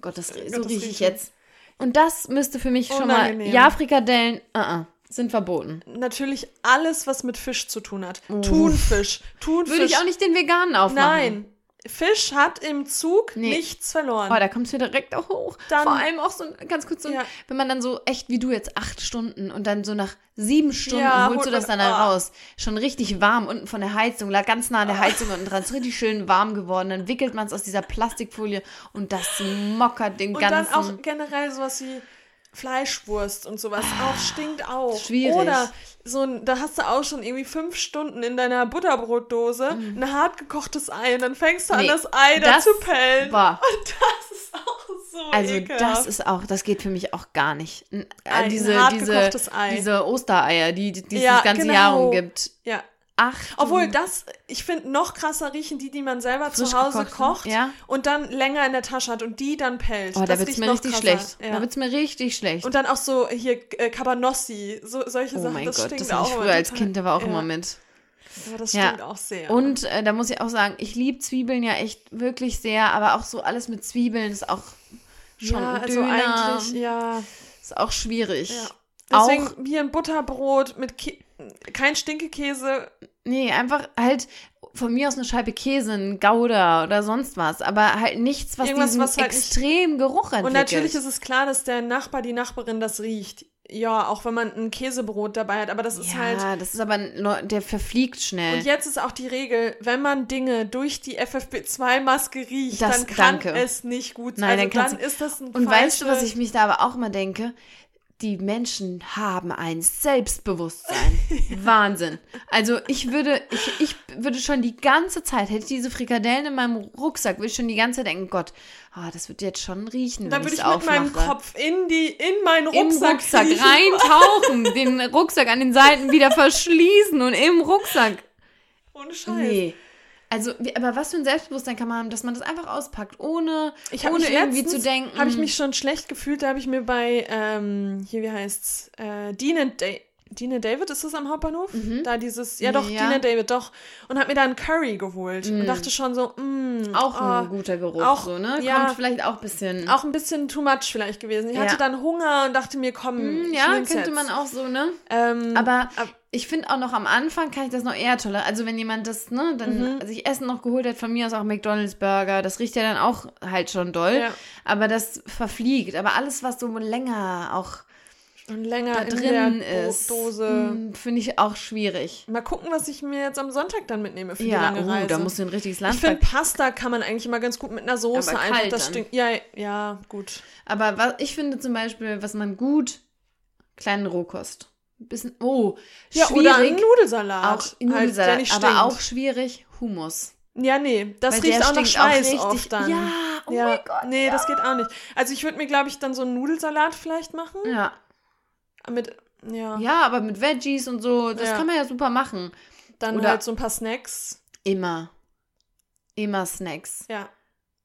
Gott, das, so das rieche ich jetzt. Und das müsste für mich schon mal, Unangenehm. ja, Frikadellen, uh -uh, sind verboten. Natürlich alles, was mit Fisch zu tun hat. Thunfisch. Thunfisch. Würde ich auch nicht den veganen aufmachen. Nein. Fisch hat im Zug Nee. nichts verloren. Oh, da kommt es mir direkt auch hoch. Dann- Vor allem auch so, ganz kurz, so, Ja. wenn man dann so echt wie du jetzt acht Stunden und dann so nach sieben Stunden Ja, holst du das dann da ah. raus. Schon richtig warm unten von der Heizung, lag ganz nah an der Heizung unten dran. Ist richtig schön warm geworden. Dann wickelt man es aus dieser Plastikfolie und das mockert den und ganzen. dann auch generell sowas wie Fleischwurst und sowas auch stinkt auch. Ah, schwierig. Oder so ein, da hast du auch schon irgendwie fünf Stunden in deiner Butterbrotdose ein hart gekochtes Ei und dann fängst du Mhm. Nee, an, das Ei da zu pellen. war- Und das ist auch so also ekelhaft. das ist auch, das geht für mich auch gar nicht. Äh, Ein diese, hart diese, gekochtes Ei. diese Ostereier, die, die es Ja, das ganze genau. Jahr rumgibt. ja. Ach, Obwohl das, ich finde, noch krasser riechen die, die man selber Frisch zu Hause kocht ja. und dann länger in der Tasche hat und die dann pellt. oh, da das wird es riecht mir richtig krasser. schlecht. Ja. Da wird es mir richtig schlecht. Und dann auch so hier äh, Cabanossi, so, solche oh Sachen. mein das Gott, stinkt das auch ich früher als. Kind, da war auch ja. immer mit. Aber das Ja. stinkt auch sehr. Und äh, da muss ich auch sagen, ich liebe Zwiebeln ja echt wirklich sehr, aber auch so alles mit Zwiebeln ist auch schon ja, also Döner. eigentlich, ja. ist auch schwierig. ja. Auch, Deswegen hier ein Butterbrot mit Kä kein Stinkekäse. nee, einfach halt von mir aus eine Scheibe Käse, ein Gouda oder sonst was, aber halt nichts, was Irgendwas, diesen was halt nicht- extremen Geruch entwickelt. Und natürlich ist es klar, dass der Nachbar, die Nachbarin das riecht. Ja, auch wenn man ein Käsebrot dabei hat, aber das ist ja, halt. das ist aber, ein der verfliegt schnell. Und jetzt ist auch die Regel, wenn man Dinge durch die FFP2-Maske riecht, Das- dann kann danke. es nicht gut sein. Nein, also dann dann ist das ein Und weißt du, was falsche- ich mich da aber auch immer denke? Die Menschen haben ein Selbstbewusstsein. Wahnsinn. Also ich würde, ich, ich würde schon die ganze Zeit, hätte ich diese Frikadellen in meinem Rucksack, würde ich schon die ganze Zeit denken, Gott, ah, das wird jetzt schon riechen, Dann würde ich es mit meinem aufmache. Kopf in die in meinen Im Rucksack, Rucksack kriechen. reintauchen, den Rucksack an den Seiten wieder verschließen und im Rucksack. Ohne Scheiß. Nee. Also, wie, aber was für ein Selbstbewusstsein kann man haben, dass man das einfach auspackt, ohne, ohne irgendwie letztens, zu denken. Habe ich mich schon schlecht gefühlt, da habe ich mir bei, ähm, hier, wie heißt's, äh, Dean and, da Dina David, ist das am Hauptbahnhof? Da dieses, ja doch, Mhm. Ja. Mm. Dina David, doch. Und hab mir da einen Curry geholt und dachte schon so, mh, Auch ein oh, guter Geruch, auch- so, ne? ja. Kommt vielleicht auch ein bisschen. auch ein bisschen too much vielleicht gewesen. Ich hatte Ja. dann Hunger und dachte mir, komm, Hm, ich ja, könnte jetzt. man auch so, ne? Ähm, Aber ab- ich finde auch noch am Anfang kann ich das noch eher toller. Also wenn jemand das, ne, dann Mhm. sich Essen noch geholt hat, von mir aus auch McDonalds Burger, das riecht ja dann auch halt schon doll. Ja. Aber das verfliegt. Aber alles, was so länger auch und länger da in drin ist, Dose. hm, finde ich auch schwierig. Mal gucken, was ich mir jetzt am Sonntag dann mitnehme für die Ja, lange uh, Reise. da musst du ein richtiges Land ich finde, Pasta kann man eigentlich immer ganz gut mit einer Soße Aber einfach kalt das dann. Stück. Ja, ja, gut. Aber was, ich finde zum Beispiel, was man gut, kleinen Rohkost. Ein bisschen, oh, Ja, schwierig. oder einen Nudelsalat. auch halt, Nudelsalat, nicht aber stinkt. auch schwierig, Hummus. Ja, nee, das Weil riecht auch nach stinkt Schweiß richtig- oft dann. Ja, oh ja. mein Gott. Nee, ja. das geht auch nicht. Also ich würde mir, glaube ich, dann so einen Nudelsalat vielleicht machen. Ja. Mit, ja, ja, aber mit Veggies und so, das Ja. kann man ja super machen. dann oder- halt so ein paar Snacks. Immer. Immer Snacks. Ja.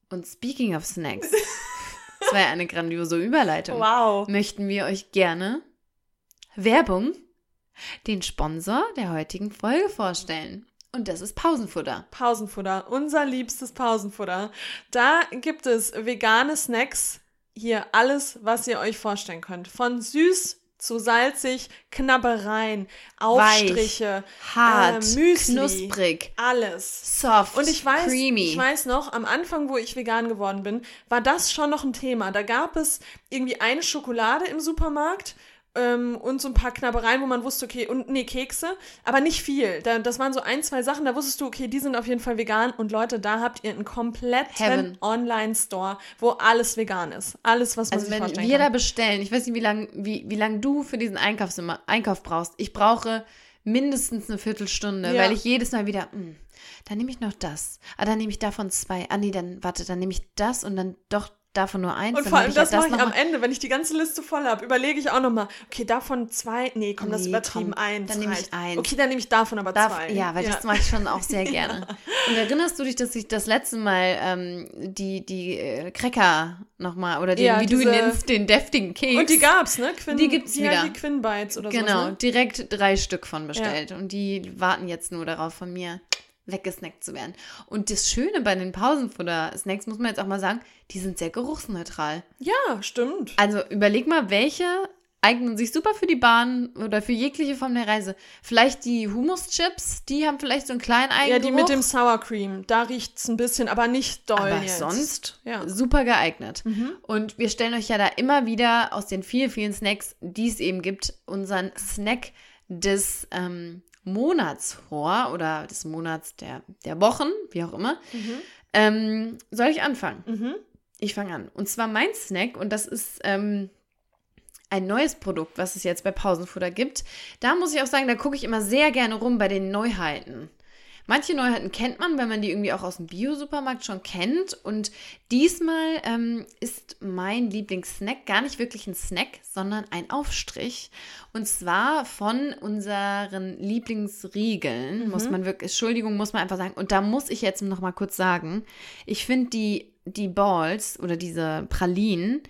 Und speaking of Snacks, das war ja eine grandiose Überleitung. Wow. Möchten wir euch gerne Werbung, den Sponsor der heutigen Folge vorstellen. Und das ist Pausenfutter. Pausenfutter, unser liebstes Pausenfutter. Da gibt es vegane Snacks. Hier alles, was ihr euch vorstellen könnt. Von süß zu salzig, Knabbereien, Aufstriche, Hart, äh, Müsli, knusprig, alles. soft, Und ich weiß, creamy. ich weiß noch, am Anfang, wo ich vegan geworden bin, war das schon noch ein Thema. Da gab es irgendwie eine Schokolade im Supermarkt ähm, und so ein paar Knabbereien, wo man wusste, okay, und nee, Kekse, aber nicht viel. Da, das waren so ein, zwei Sachen, da wusstest du, okay, die sind auf jeden Fall vegan. Und Leute, da habt ihr einen kompletten. Online-Store, wo alles vegan ist. Alles, was man Also sich wenn vorstellen wir da kann. bestellen, ich weiß nicht, wie lange wie, wie lang du für diesen Einkauf, Einkauf brauchst. Ich brauche mindestens eine Viertelstunde, Ja. weil ich jedes Mal wieder, hm, dann nehme ich noch das. Ah, dann nehme ich davon zwei. Ah, nee, dann, warte, dann nehme ich das und dann doch davon nur eins. Und vor allem, ich ja das mache ich am. Ende, wenn ich die ganze Liste voll habe, überlege ich auch nochmal, okay, davon zwei, nee, komm, das Nee, übertrieben, komm, eins dann nehme ich eins. Okay, dann nehme ich davon aber Darf, zwei. ja, weil das mache ich schon auch sehr gerne. Und erinnerst du dich, dass ich das letzte Mal ähm, die, die äh, Cracker nochmal, oder den, Ja, wie du ihn diese- nennst, den deftigen Keks. Und die gab's, ne? Quinn, Die gibt's die wieder. Die Quinn Bites oder Genau, so. Ne? direkt drei Stück von bestellt. Und die warten jetzt nur darauf, von mir weggesnackt zu werden. Und das Schöne bei den Pausenfutter-Snacks, muss man jetzt auch mal sagen, die sind sehr geruchsneutral. Ja, stimmt. Also überleg mal, welche eignen sich super für die Bahn oder für jegliche Form der Reise. Vielleicht die Hummus-Chips, die haben vielleicht so einen kleinen Ja, Eigengeruch. die mit dem Sour Cream, da riecht's ein bisschen, aber nicht doll aber jetzt. sonst Ja. super geeignet. Mhm. Und wir stellen euch ja da immer wieder aus den vielen, vielen Snacks, die es eben gibt, unseren Snack des ähm, Monats vor oder des Monats der, der Wochen, wie auch immer. Ähm, soll ich anfangen? Mhm. Ich fange an. Und zwar mein Snack, und das ist ähm, ein neues Produkt, was es jetzt bei Pausenfutter gibt. Da muss ich auch sagen, da gucke ich immer sehr gerne rum bei den Neuheiten. Manche Neuheiten kennt man, weil man die irgendwie auch aus dem Bio-Supermarkt schon kennt. Und diesmal ähm, ist mein Lieblingssnack gar nicht wirklich ein Snack, sondern ein Aufstrich. Und zwar von unseren Lieblingsriegeln, muss man wirklich, Entschuldigung, muss man einfach sagen. Und da muss ich jetzt noch mal kurz sagen, ich finde die, die Balls oder diese Pralinen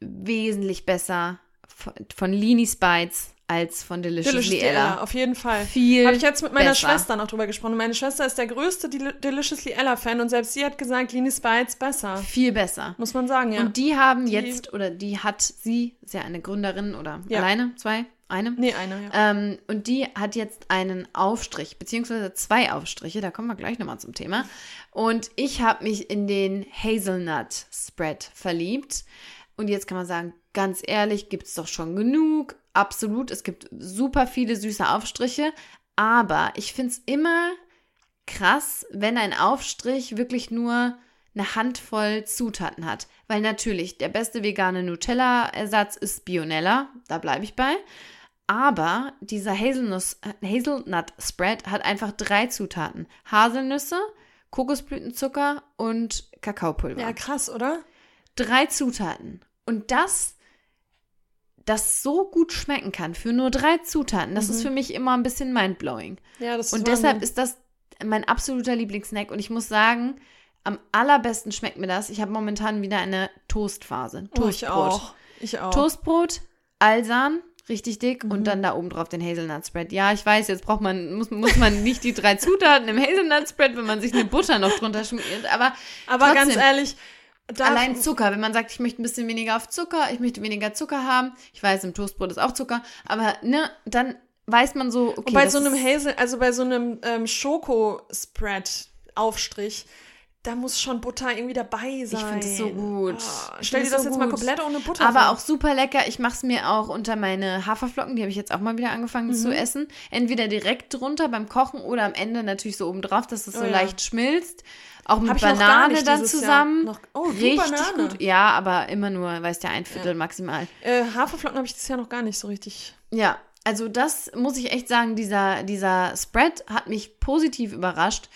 wesentlich besser von, von Linis Bites als von Deliciously, Deliciously Ella. Auf jeden Fall. Viel Habe ich jetzt mit meiner besser. Schwester noch drüber gesprochen. Meine Schwester ist der größte Del Deliciously Ella-Fan und selbst sie hat gesagt, Linis Bites besser. Viel besser. Muss man sagen, ja. Und die haben Die- jetzt, oder die hat sie, ist ja eine Gründerin oder Ja. alleine, zwei, eine. nee, eine, ja. Ähm, und die hat jetzt einen Aufstrich, beziehungsweise zwei Aufstriche, da kommen wir gleich nochmal zum Thema. Und ich habe mich in den Hazelnut Spread verliebt. Und jetzt kann man sagen, ganz ehrlich, gibt es doch schon genug. Absolut, es gibt super viele süße Aufstriche. Aber ich finde es immer krass, wenn ein Aufstrich wirklich nur eine Handvoll Zutaten hat. Weil natürlich, der beste vegane Nutella-Ersatz ist Bionella, da bleibe ich bei. Aber dieser Hazelnuss, Hazelnut Spread hat einfach drei Zutaten. Haselnüsse, Kokosblütenzucker und Kakaopulver. Ja, krass, oder? Drei Zutaten. Und das, das so gut schmecken kann für nur drei Zutaten, das ist für mich immer ein bisschen mindblowing. Ja, das Und ist deshalb Wahnsinn. ist das mein absoluter Lieblingssnack. Und ich muss sagen, am allerbesten schmeckt mir das. Ich habe momentan wieder eine Toastphase. Oh, ich Toastbrot. auch. Ich auch. Toastbrot, Alsan, richtig dick und dann da oben drauf den Hazelnut-Spread. Ja, ich weiß, jetzt braucht man, muss, muss man nicht die drei Zutaten im Hazelnut-Spread, wenn man sich eine Butter noch drunter schmiert, aber Aber trotzdem, ganz ehrlich, da, Allein Zucker, wenn man sagt, ich möchte ein bisschen weniger auf Zucker, ich möchte weniger Zucker haben. Ich weiß, im Toastbrot ist auch Zucker, aber ne, dann weiß man so, okay. bei das so einem Hazel, also bei so einem ähm, Schoko-Spread-Aufstrich, da muss schon Butter irgendwie dabei sein. Ich finde es so gut. Ich stell dir das so jetzt mal gut. komplett ohne Butter Aber vor. auch super lecker. Ich mache es mir auch unter meine Haferflocken, die habe ich jetzt auch mal wieder angefangen Mhm. zu essen. Entweder direkt drunter beim Kochen oder am Ende natürlich so oben drauf, dass es so Oh ja. leicht schmilzt. Auch mit Banane dann zusammen. Noch- Oh, Richtig Banane. gut. Ja, aber immer nur, weißt du, ein Viertel maximal. Äh, Haferflocken habe ich dieses Jahr noch gar nicht so richtig. Ja, also das muss ich echt sagen, dieser, dieser Spread hat mich positiv überrascht.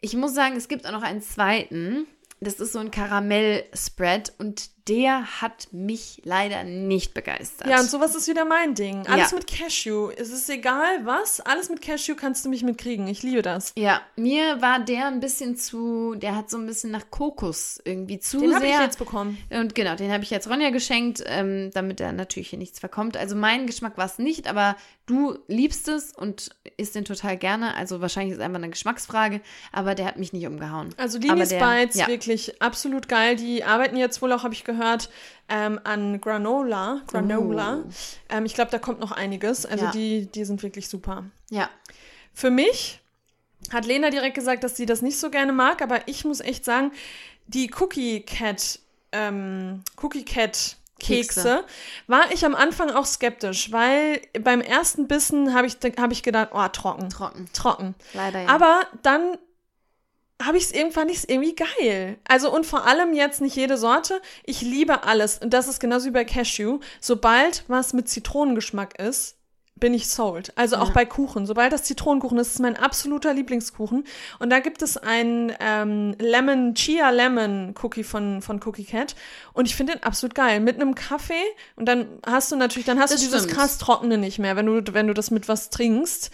Ich muss sagen, es gibt auch noch einen zweiten. Das ist so ein Karamell-Spread und der hat mich leider nicht begeistert. Ja, und sowas ist wieder mein Ding. Alles Ja. mit Cashew. Es ist egal was, alles mit Cashew kannst du mich mitkriegen. Ich liebe das. Ja, mir war der ein bisschen zu, der hat so ein bisschen nach Kokos irgendwie zu Den habe ich sehr. jetzt bekommen. Und genau, den habe ich jetzt Ronja geschenkt, ähm, damit er natürlich hier nichts verkommt. Also mein Geschmack war es nicht, aber du liebst es und isst den total gerne. Also wahrscheinlich ist es einfach eine Geschmacksfrage, aber der hat mich nicht umgehauen. Also Linis Bites, ja. wirklich absolut geil. Die arbeiten jetzt wohl auch, habe ich gehört, ähm, an Granola. Granola. Oh. Ähm, ich glaube, da kommt noch einiges. Also Ja. die, die sind wirklich super. Ja, Für mich hat Lena direkt gesagt, dass sie das nicht so gerne mag, aber ich muss echt sagen, die Cookie Cat, ähm, Cookie Cat Kekse, Kekse. war ich am Anfang auch skeptisch, weil beim ersten Bissen habe ich, hab ich gedacht, oh, trocken. trocken. Trocken. Leider ja. Aber dann habe ich es irgendwann nicht irgendwie geil. Also und vor allem jetzt nicht jede Sorte. Ich liebe alles und das ist genauso wie bei Cashew. Sobald was mit Zitronengeschmack ist, bin ich sold. Also auch Ja. bei Kuchen. Sobald das Zitronenkuchen ist, ist mein absoluter Lieblingskuchen. Und da gibt es einen ähm, Lemon Chia Lemon Cookie von von Cookie Cat und ich finde den absolut geil mit einem Kaffee und dann hast du natürlich dann hast Das du dieses stimmt. krass trockene nicht mehr, wenn du wenn du das mit was trinkst.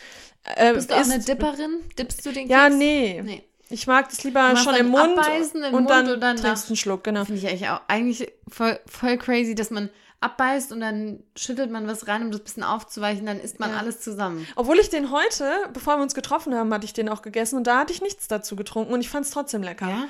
Äh, Bist du auch ist- eine Dipperin? Dippst du den Ja, Keks? nee. Nee. Ich mag das lieber schon im Mund abbeißen im und Mund dann und dann trinkst einen Schluck, genau. Finde ich eigentlich auch eigentlich voll, voll crazy, dass man abbeißt und dann schüttelt man was rein, um das bisschen aufzuweichen, dann isst man Ja. alles zusammen. Obwohl ich den heute, bevor wir uns getroffen haben, hatte ich den auch gegessen und da hatte ich nichts dazu getrunken und ich fand es trotzdem lecker. Ja?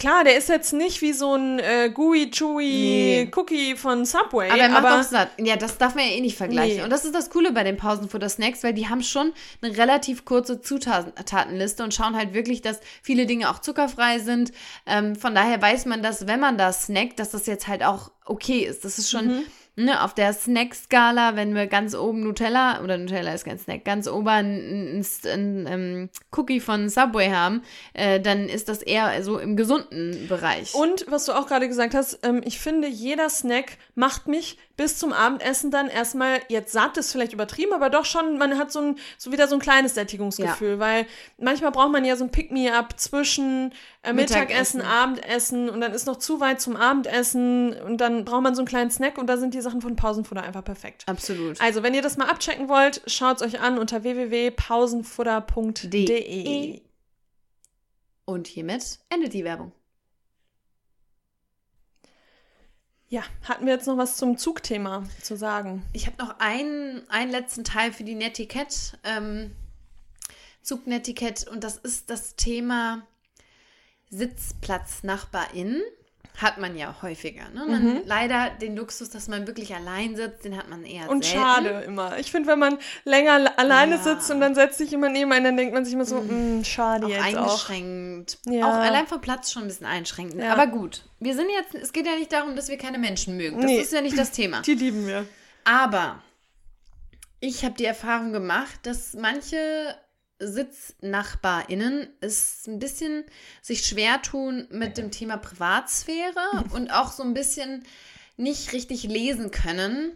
Klar, der ist jetzt nicht wie so ein äh, gooey, chewy Nee. Cookie von Subway, Aber er macht aber auch satt. Ja, das darf man ja eh nicht vergleichen. Nee. Und das ist das Coole bei den Pausenfutter-Snacks, weil die haben schon eine relativ kurze Zutatenliste und schauen halt wirklich, dass viele Dinge auch zuckerfrei sind. Ähm, von daher weiß man, dass wenn man das snackt, dass das jetzt halt auch okay ist. Das ist schon ne, auf der Snack-Skala, wenn wir ganz oben Nutella, oder Nutella ist kein Snack, ganz oben ein, ein, ähm, Cookie von Subway haben, äh, dann ist das eher so im gesunden Bereich. Und was du auch gerade gesagt hast, ähm, ich finde, jeder Snack macht mich bis zum Abendessen dann erstmal jetzt satt, ist vielleicht übertrieben, aber doch schon, man hat so, ein, so wieder so ein kleines Sättigungsgefühl, weil manchmal braucht man ja so ein Pick-me-up zwischen äh, Mittagessen, Mittagessen. Abendessen und dann ist noch zu weit zum Abendessen und dann braucht man so einen kleinen Snack und da sind die Sachen von Pausenfutter einfach perfekt. Absolut. Also, wenn ihr das mal abchecken wollt, schaut es euch an unter www.pausenfutter.de. De. Und hiermit endet die Werbung. Ja, hatten wir jetzt noch was zum Zugthema zu sagen? Ich habe noch einen, einen letzten Teil für die Netiquette, ähm, Zugnetiquette, und das ist das Thema Sitzplatznachbarin. Hat man ja häufiger. Ne? Man, Leider den Luxus, dass man wirklich allein sitzt, den hat man eher Und selten. schade immer. Ich finde, wenn man länger le- alleine Ja. sitzt und dann setzt sich jemand neben einen, dann denkt man sich immer so, "Mm, schade Auch jetzt auch. eingeschränkt. Ja. Auch allein vom Platz schon ein bisschen einschränkend. Ja. Aber gut, wir sind jetzt, es geht ja nicht darum, dass wir keine Menschen mögen. Das Nee. ist ja nicht das Thema. Die lieben wir. Aber ich habe die Erfahrung gemacht, dass manche SitznachbarInnen es ein bisschen sich schwer tun mit dem Thema Privatsphäre und auch so ein bisschen nicht richtig lesen können,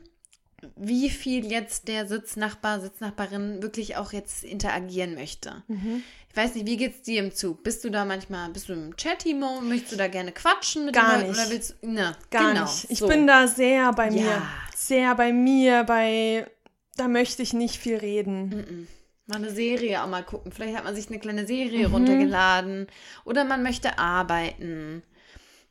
wie viel jetzt der Sitznachbar, Sitznachbarin wirklich auch jetzt interagieren möchte. Ich weiß nicht, wie geht's dir im Zug? Bist du da manchmal, bist du im Chatty-Mode? Möchtest du da gerne quatschen mit Gar den Leuten? nicht. Oder willst du, na, Gar genau, nicht. Ich so. bin da sehr bei mir. Ja. Sehr bei mir, bei. Da möchte ich nicht viel reden. Mhm. Mal eine Serie auch mal gucken. Vielleicht hat man sich eine kleine Serie Mhm. runtergeladen oder man möchte arbeiten.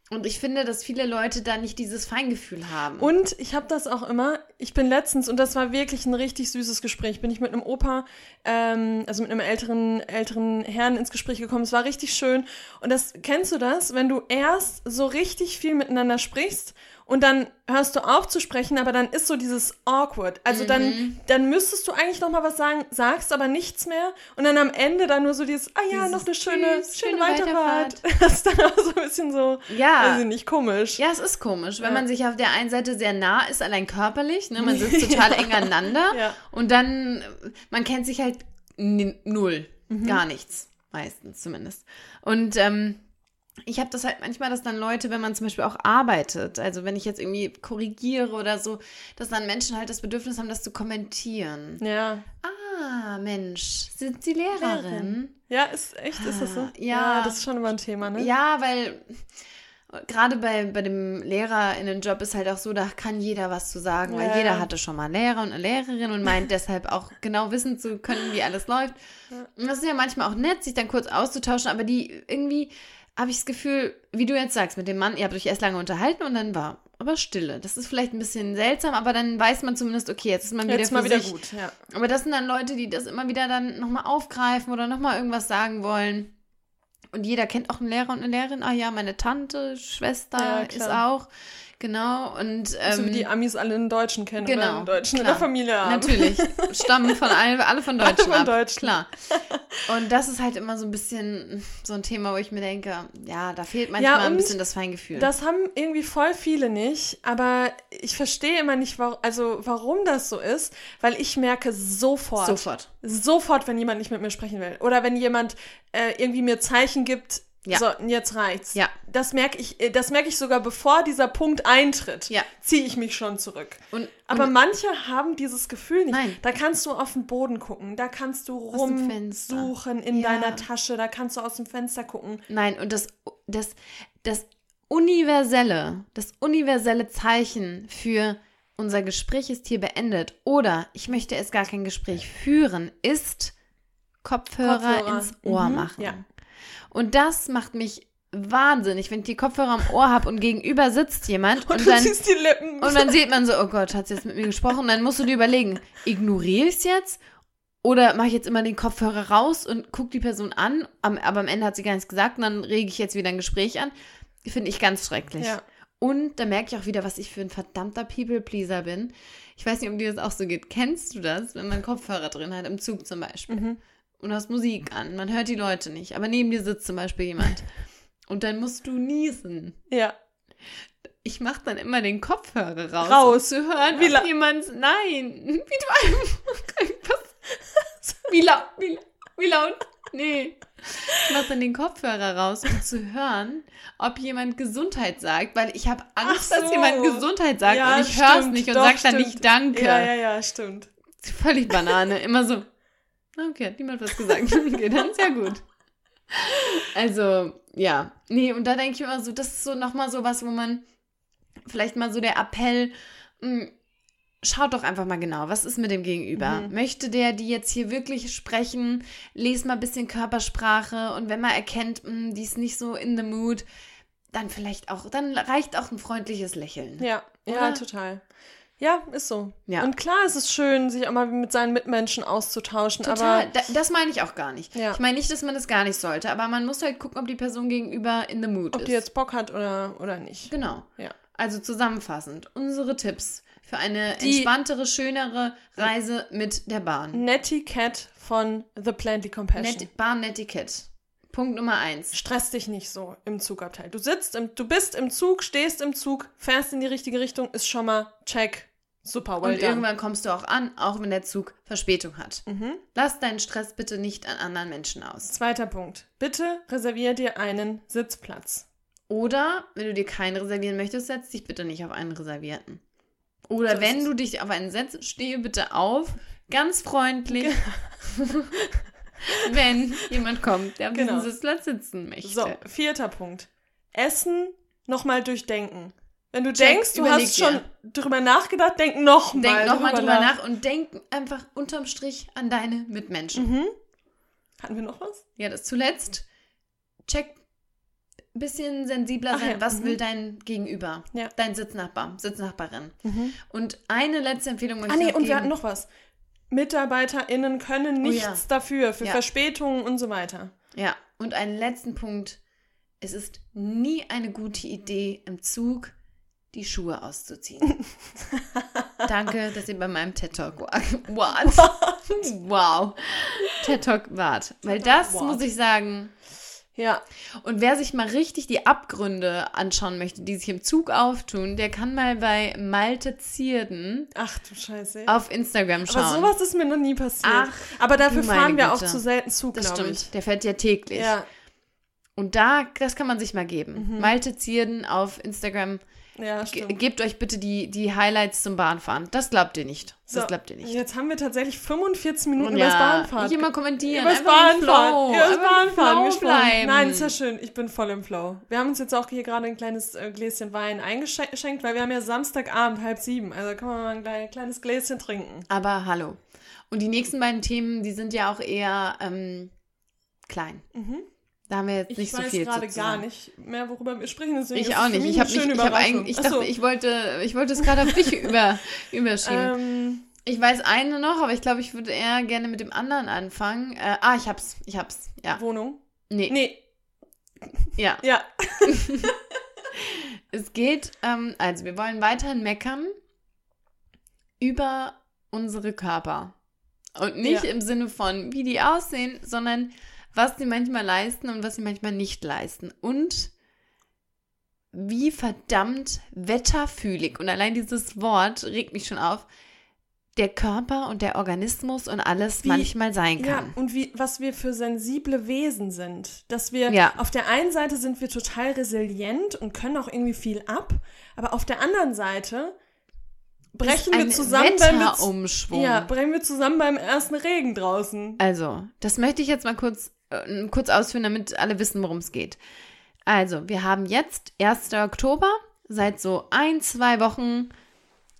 Und ich finde, dass viele Leute da nicht dieses Feingefühl haben. Und ich habe das auch immer, ich bin letztens, und das war wirklich ein richtig süßes Gespräch, bin ich mit einem Opa, ähm, also mit einem älteren, älteren Herrn ins Gespräch gekommen. Es war richtig schön. Und das, kennst du das, wenn du erst so richtig viel miteinander sprichst und dann hörst du auf zu sprechen, aber dann ist so dieses awkward. Also Mhm. dann, dann müsstest du eigentlich noch mal was sagen, sagst aber nichts mehr und dann am Ende dann nur so dieses, ah ja, Dieses noch eine schöne, Tschüss, schöne schöne Weiterfahrt. Das ist dann auch so ein bisschen so, Ja. weiß ich nicht, komisch. Ja, es ist komisch, wenn Ja. man sich auf der einen Seite sehr nah ist, allein körperlich, ne? man sitzt total eng aneinander Ja. und dann, man kennt sich halt null, Mhm. gar nichts, meistens zumindest. Und ähm, ich habe das halt manchmal, dass dann Leute, wenn man zum Beispiel auch arbeitet, also wenn ich jetzt irgendwie korrigiere oder so, dass dann Menschen halt das Bedürfnis haben, das zu kommentieren. Ja. Ah, Mensch, sind Sie Lehrerin? Ja, ist echt, ist das so? Ah, ja. das ist schon immer ein Thema, ne? Ja, weil gerade bei, bei dem Lehrerinnenjob ist halt auch so, da kann jeder was zu sagen, weil Ja, jeder ja. hatte schon mal einen Lehrer und eine Lehrerin und meint deshalb auch genau wissen zu können, wie alles läuft. Und das ist ja manchmal auch nett, sich dann kurz auszutauschen, aber die irgendwie habe ich das Gefühl, wie du jetzt sagst, mit dem Mann, ihr habt euch erst lange unterhalten und dann war aber Stille. Das ist vielleicht ein bisschen seltsam, aber dann weiß man zumindest, okay, jetzt ist man wieder Jetzt mal wieder sich. gut, ja. Aber das sind dann Leute, die das immer wieder dann nochmal aufgreifen oder nochmal irgendwas sagen wollen. Und jeder kennt auch einen Lehrer und eine Lehrerin. Ah ja, meine Tante, Schwester Ja, ist auch. Genau. Und ähm, so wie die Amis alle einen Deutschen kennen genau, oder einen Deutschen in klar. der Familie haben. Natürlich. Stammen von allen, alle von Deutschen von ab. Deutschen. Klar. Und das ist halt immer so ein bisschen so ein Thema, wo ich mir denke, ja, da fehlt manchmal ein und bisschen das Feingefühl. Das haben irgendwie voll viele nicht, aber ich verstehe immer nicht, warum, also warum das so ist, weil ich merke sofort, Sofort. sofort, wenn jemand nicht mit mir sprechen will oder wenn jemand äh, irgendwie mir Zeichen gibt, Ja. so jetzt reicht's. Ja. Das merke ich, äh, das merke ich sogar bevor dieser Punkt eintritt. Ja. Ziehe ich mich schon zurück. Und, Aber und, manche haben dieses Gefühl nicht. Nein. Da kannst du auf den Boden gucken, da kannst du rumsuchen in Ja. deiner Tasche, da kannst du aus dem Fenster gucken. Nein, und das, das, das universelle, das universelle Zeichen für unser Gespräch ist hier beendet oder ich möchte es gar kein Gespräch führen, ist Kopfhörer, Kopfhörer. ins Ohr Mhm, machen. ja. Und das macht mich wahnsinnig, wenn ich die Kopfhörer am Ohr habe und gegenüber sitzt jemand und, Und, dann ziehst die Lippen. und dann sieht man so, oh Gott, hat sie jetzt mit mir gesprochen? Und dann musst du dir überlegen, ignoriere ich es jetzt? Oder mache ich jetzt immer den Kopfhörer raus und gucke die Person an, aber am Ende hat sie gar nichts gesagt und dann rege ich jetzt wieder ein Gespräch an. Finde ich ganz schrecklich. Ja. Und da merke ich auch wieder, was ich für ein verdammter People-Pleaser bin. Ich weiß nicht, ob dir das auch so geht. Kennst du das, wenn man Kopfhörer drin hat, im Zug zum Beispiel? Mhm. Und du hast Musik an, man hört die Leute nicht, aber neben dir sitzt zum Beispiel jemand. Und dann musst du niesen. Ja. Ich mach dann immer den Kopfhörer raus, Raus. um zu hören, Wie jemand, nein, wie du einfach wie laut, wie, wie laut, nee. Ich mach dann den Kopfhörer raus, um zu hören, ob jemand Gesundheit sagt, weil ich habe Angst, Ach dass so. jemand Gesundheit sagt Ja, und ich höre es nicht und sag dann nicht Danke. Ja, ja, ja, stimmt. Völlig Banane, immer so, okay, hat niemand was gesagt, okay, dann ist ja gut. Also, ja. Nee, und da denke ich immer so, das ist so nochmal so was, wo man vielleicht mal so der Appell, mh, schaut doch einfach mal genau, was ist mit dem Gegenüber? Mhm. Möchte der die jetzt hier wirklich sprechen? Lest mal ein bisschen Körpersprache und wenn man erkennt, mh, die ist nicht so in the mood, dann vielleicht auch, dann reicht auch ein freundliches Lächeln. Ja, ja, Oder? total. Ja, ist so. Ja. Und klar ist es schön, sich auch mal mit seinen Mitmenschen auszutauschen, Total, aber da, das meine ich auch gar nicht. Ja. Ich meine nicht, dass man das gar nicht sollte, aber man muss halt gucken, ob die Person gegenüber in the mood ob ist. die jetzt Bock hat oder, oder nicht. Genau. Ja. Also zusammenfassend, unsere Tipps für eine Die- entspanntere, schönere Reise mit der Bahn. Netiquette von The Plenty Compassion. Net Bahnnetiquette. Punkt Nummer eins. Stress dich nicht so im Zugabteil. Du sitzt im, du bist im Zug, stehst im Zug, fährst in die richtige Richtung, ist schon mal check. Super, well Und done. irgendwann kommst du auch an, auch wenn der Zug Verspätung hat. Mhm. Lass deinen Stress bitte nicht an anderen Menschen aus. Zweiter Punkt. Bitte reservier dir einen Sitzplatz. Oder, wenn du dir keinen reservieren möchtest, setz dich bitte nicht auf einen reservierten. Oder So wenn du dich auf einen setzt, stehe bitte auf, ganz freundlich, wenn jemand kommt, der auf Genau. diesem Sitzplatz sitzen möchte. So, vierter Punkt. Essen nochmal durchdenken. Wenn du denkst, du hast dir. schon drüber nachgedacht, denk nochmal Denk nochmal drüber nach und denk einfach unterm Strich an deine Mitmenschen. Mhm. Hatten wir noch was? Ja, das zuletzt. Check bisschen sensibler Ach sein, ja, was mhm. will dein Gegenüber, Ja. dein Sitznachbar, Sitznachbarin. Und eine letzte Empfehlung möchte Ah ich nee, noch und wir hatten geben. noch was. MitarbeiterInnen können Oh nichts ja. dafür, für. Verspätungen und so weiter. Ja, und einen letzten Punkt. Es ist nie eine gute Idee, im Zug die Schuhe auszuziehen. Danke, dass ihr bei meinem TED Talk wa- wart. wow. TED Talk wart. Weil das wart. muss ich sagen. Ja, Und wer sich mal richtig die Abgründe anschauen möchte, die sich im Zug auftun, der kann mal bei Malte Zierden ach du Scheiße. auf Instagram schauen. Aber sowas ist mir noch nie passiert. Ach, Aber dafür fahren wir Güte. auch zu selten Zug, das stimmt. ich. Der fährt ja täglich. Ja, Und da, das kann man sich mal geben. Mhm. Malte Zierden auf Instagram. Ja, stimmt. gebt euch bitte die, die Highlights zum Bahnfahren. Das glaubt ihr nicht. Das So, glaubt ihr nicht. Jetzt haben wir tatsächlich 45 Minuten Und über das ja, Bahnfahren. nicht immer kommentieren. Einfach im Bahnfahren. Einfach im Bahnfahren gesprochen. Nein, ist ja schön. Ich bin voll im Flow. Wir haben uns jetzt auch hier gerade ein kleines äh, Gläschen Wein eingeschenkt, weil wir haben ja Samstagabend, halb sieben. Also kann man mal ein klein- kleines Gläschen trinken. Aber hallo. Und die nächsten beiden Themen, die sind ja auch eher ähm, klein. Da haben wir jetzt Ich nicht weiß so viel gerade zu gar sagen. nicht mehr, worüber wir sprechen. Deswegen Ich auch nicht. Ich habe eine nicht. Ich eigentlich. Ich Ach so. dachte, ich wollte, ich wollte es gerade auf dich über, überschieben. Ähm, Ich weiß eine noch, aber ich glaube, ich würde eher gerne mit dem anderen anfangen. Äh, ah, ich hab's. Ich hab's. Ja. Wohnung? Nee. Nee, Ja. ja. Es geht, ähm, also wir wollen weiterhin meckern über unsere Körper. Und nicht Ja. im Sinne von, wie die aussehen, sondern was sie manchmal leisten und was sie manchmal nicht leisten. Und wie verdammt wetterfühlig, und allein dieses Wort regt mich schon auf, der Körper und der Organismus und alles Wie- manchmal sein Ja, kann. und wie, was wir für sensible Wesen sind. Dass wir, Ja. auf der einen Seite sind wir total resilient und können auch irgendwie viel ab, aber auf der anderen Seite brechen wir zusammen, Wetterumschwung. ja, brechen wir zusammen beim ersten Regen draußen. Also, das möchte ich jetzt mal kurz, äh, kurz ausführen, damit alle wissen, worum es geht. Also, wir haben jetzt 1. Oktober. Seit so ein, zwei Wochen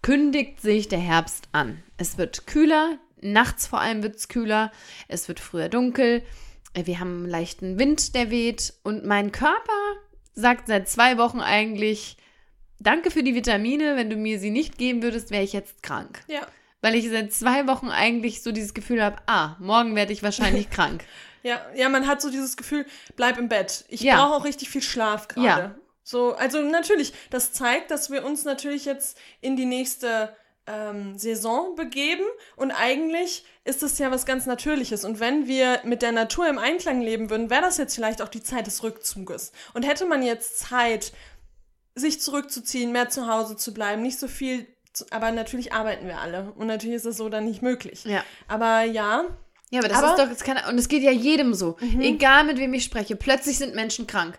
kündigt sich der Herbst an. Es wird kühler, nachts vor allem wird es kühler, es wird früher dunkel, wir haben einen leichten Wind, der weht und mein Körper sagt seit zwei Wochen eigentlich, danke für die Vitamine, wenn du mir sie nicht geben würdest, wäre ich jetzt krank Ja. weil ich seit zwei Wochen eigentlich so dieses Gefühl habe, ah, morgen werde ich wahrscheinlich krank. Ja, ja, man hat so dieses Gefühl, bleib im Bett. Ich Ja. brauche auch richtig viel Schlaf gerade. Ja. So, also natürlich, das zeigt, dass wir uns natürlich jetzt in die nächste ähm, Saison begeben und eigentlich ist es ja was ganz Natürliches und wenn wir mit der Natur im Einklang leben würden, wäre das jetzt vielleicht auch die Zeit des Rückzuges und hätte man jetzt Zeit, sich zurückzuziehen, mehr zu Hause zu bleiben, nicht so viel, zu, aber natürlich arbeiten wir alle und natürlich ist es so dann nicht möglich. Ja. Aber ja, Ja, aber das Aber- ist doch jetzt keine, und es geht ja jedem so. Egal mit wem ich spreche, plötzlich sind Menschen krank.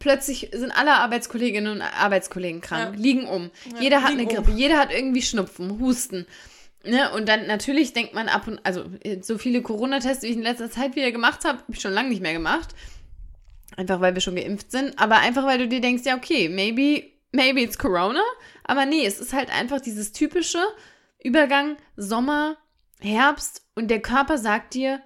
Plötzlich sind alle Arbeitskolleginnen und Arbeitskollegen krank, Ja. liegen um. jeder hat eine liegen um. Grippe, jeder hat irgendwie Schnupfen, Husten. Ne? Und dann natürlich denkt man ab und also so viele Corona-Tests, wie ich in letzter Zeit wieder gemacht habe, habe ich schon lange nicht mehr gemacht. Einfach weil wir schon geimpft sind, aber einfach weil du dir denkst, ja, okay, maybe, maybe it's Corona. Aber nee, es ist halt einfach dieses typische Übergang Sommer, Herbst und der Körper sagt dir,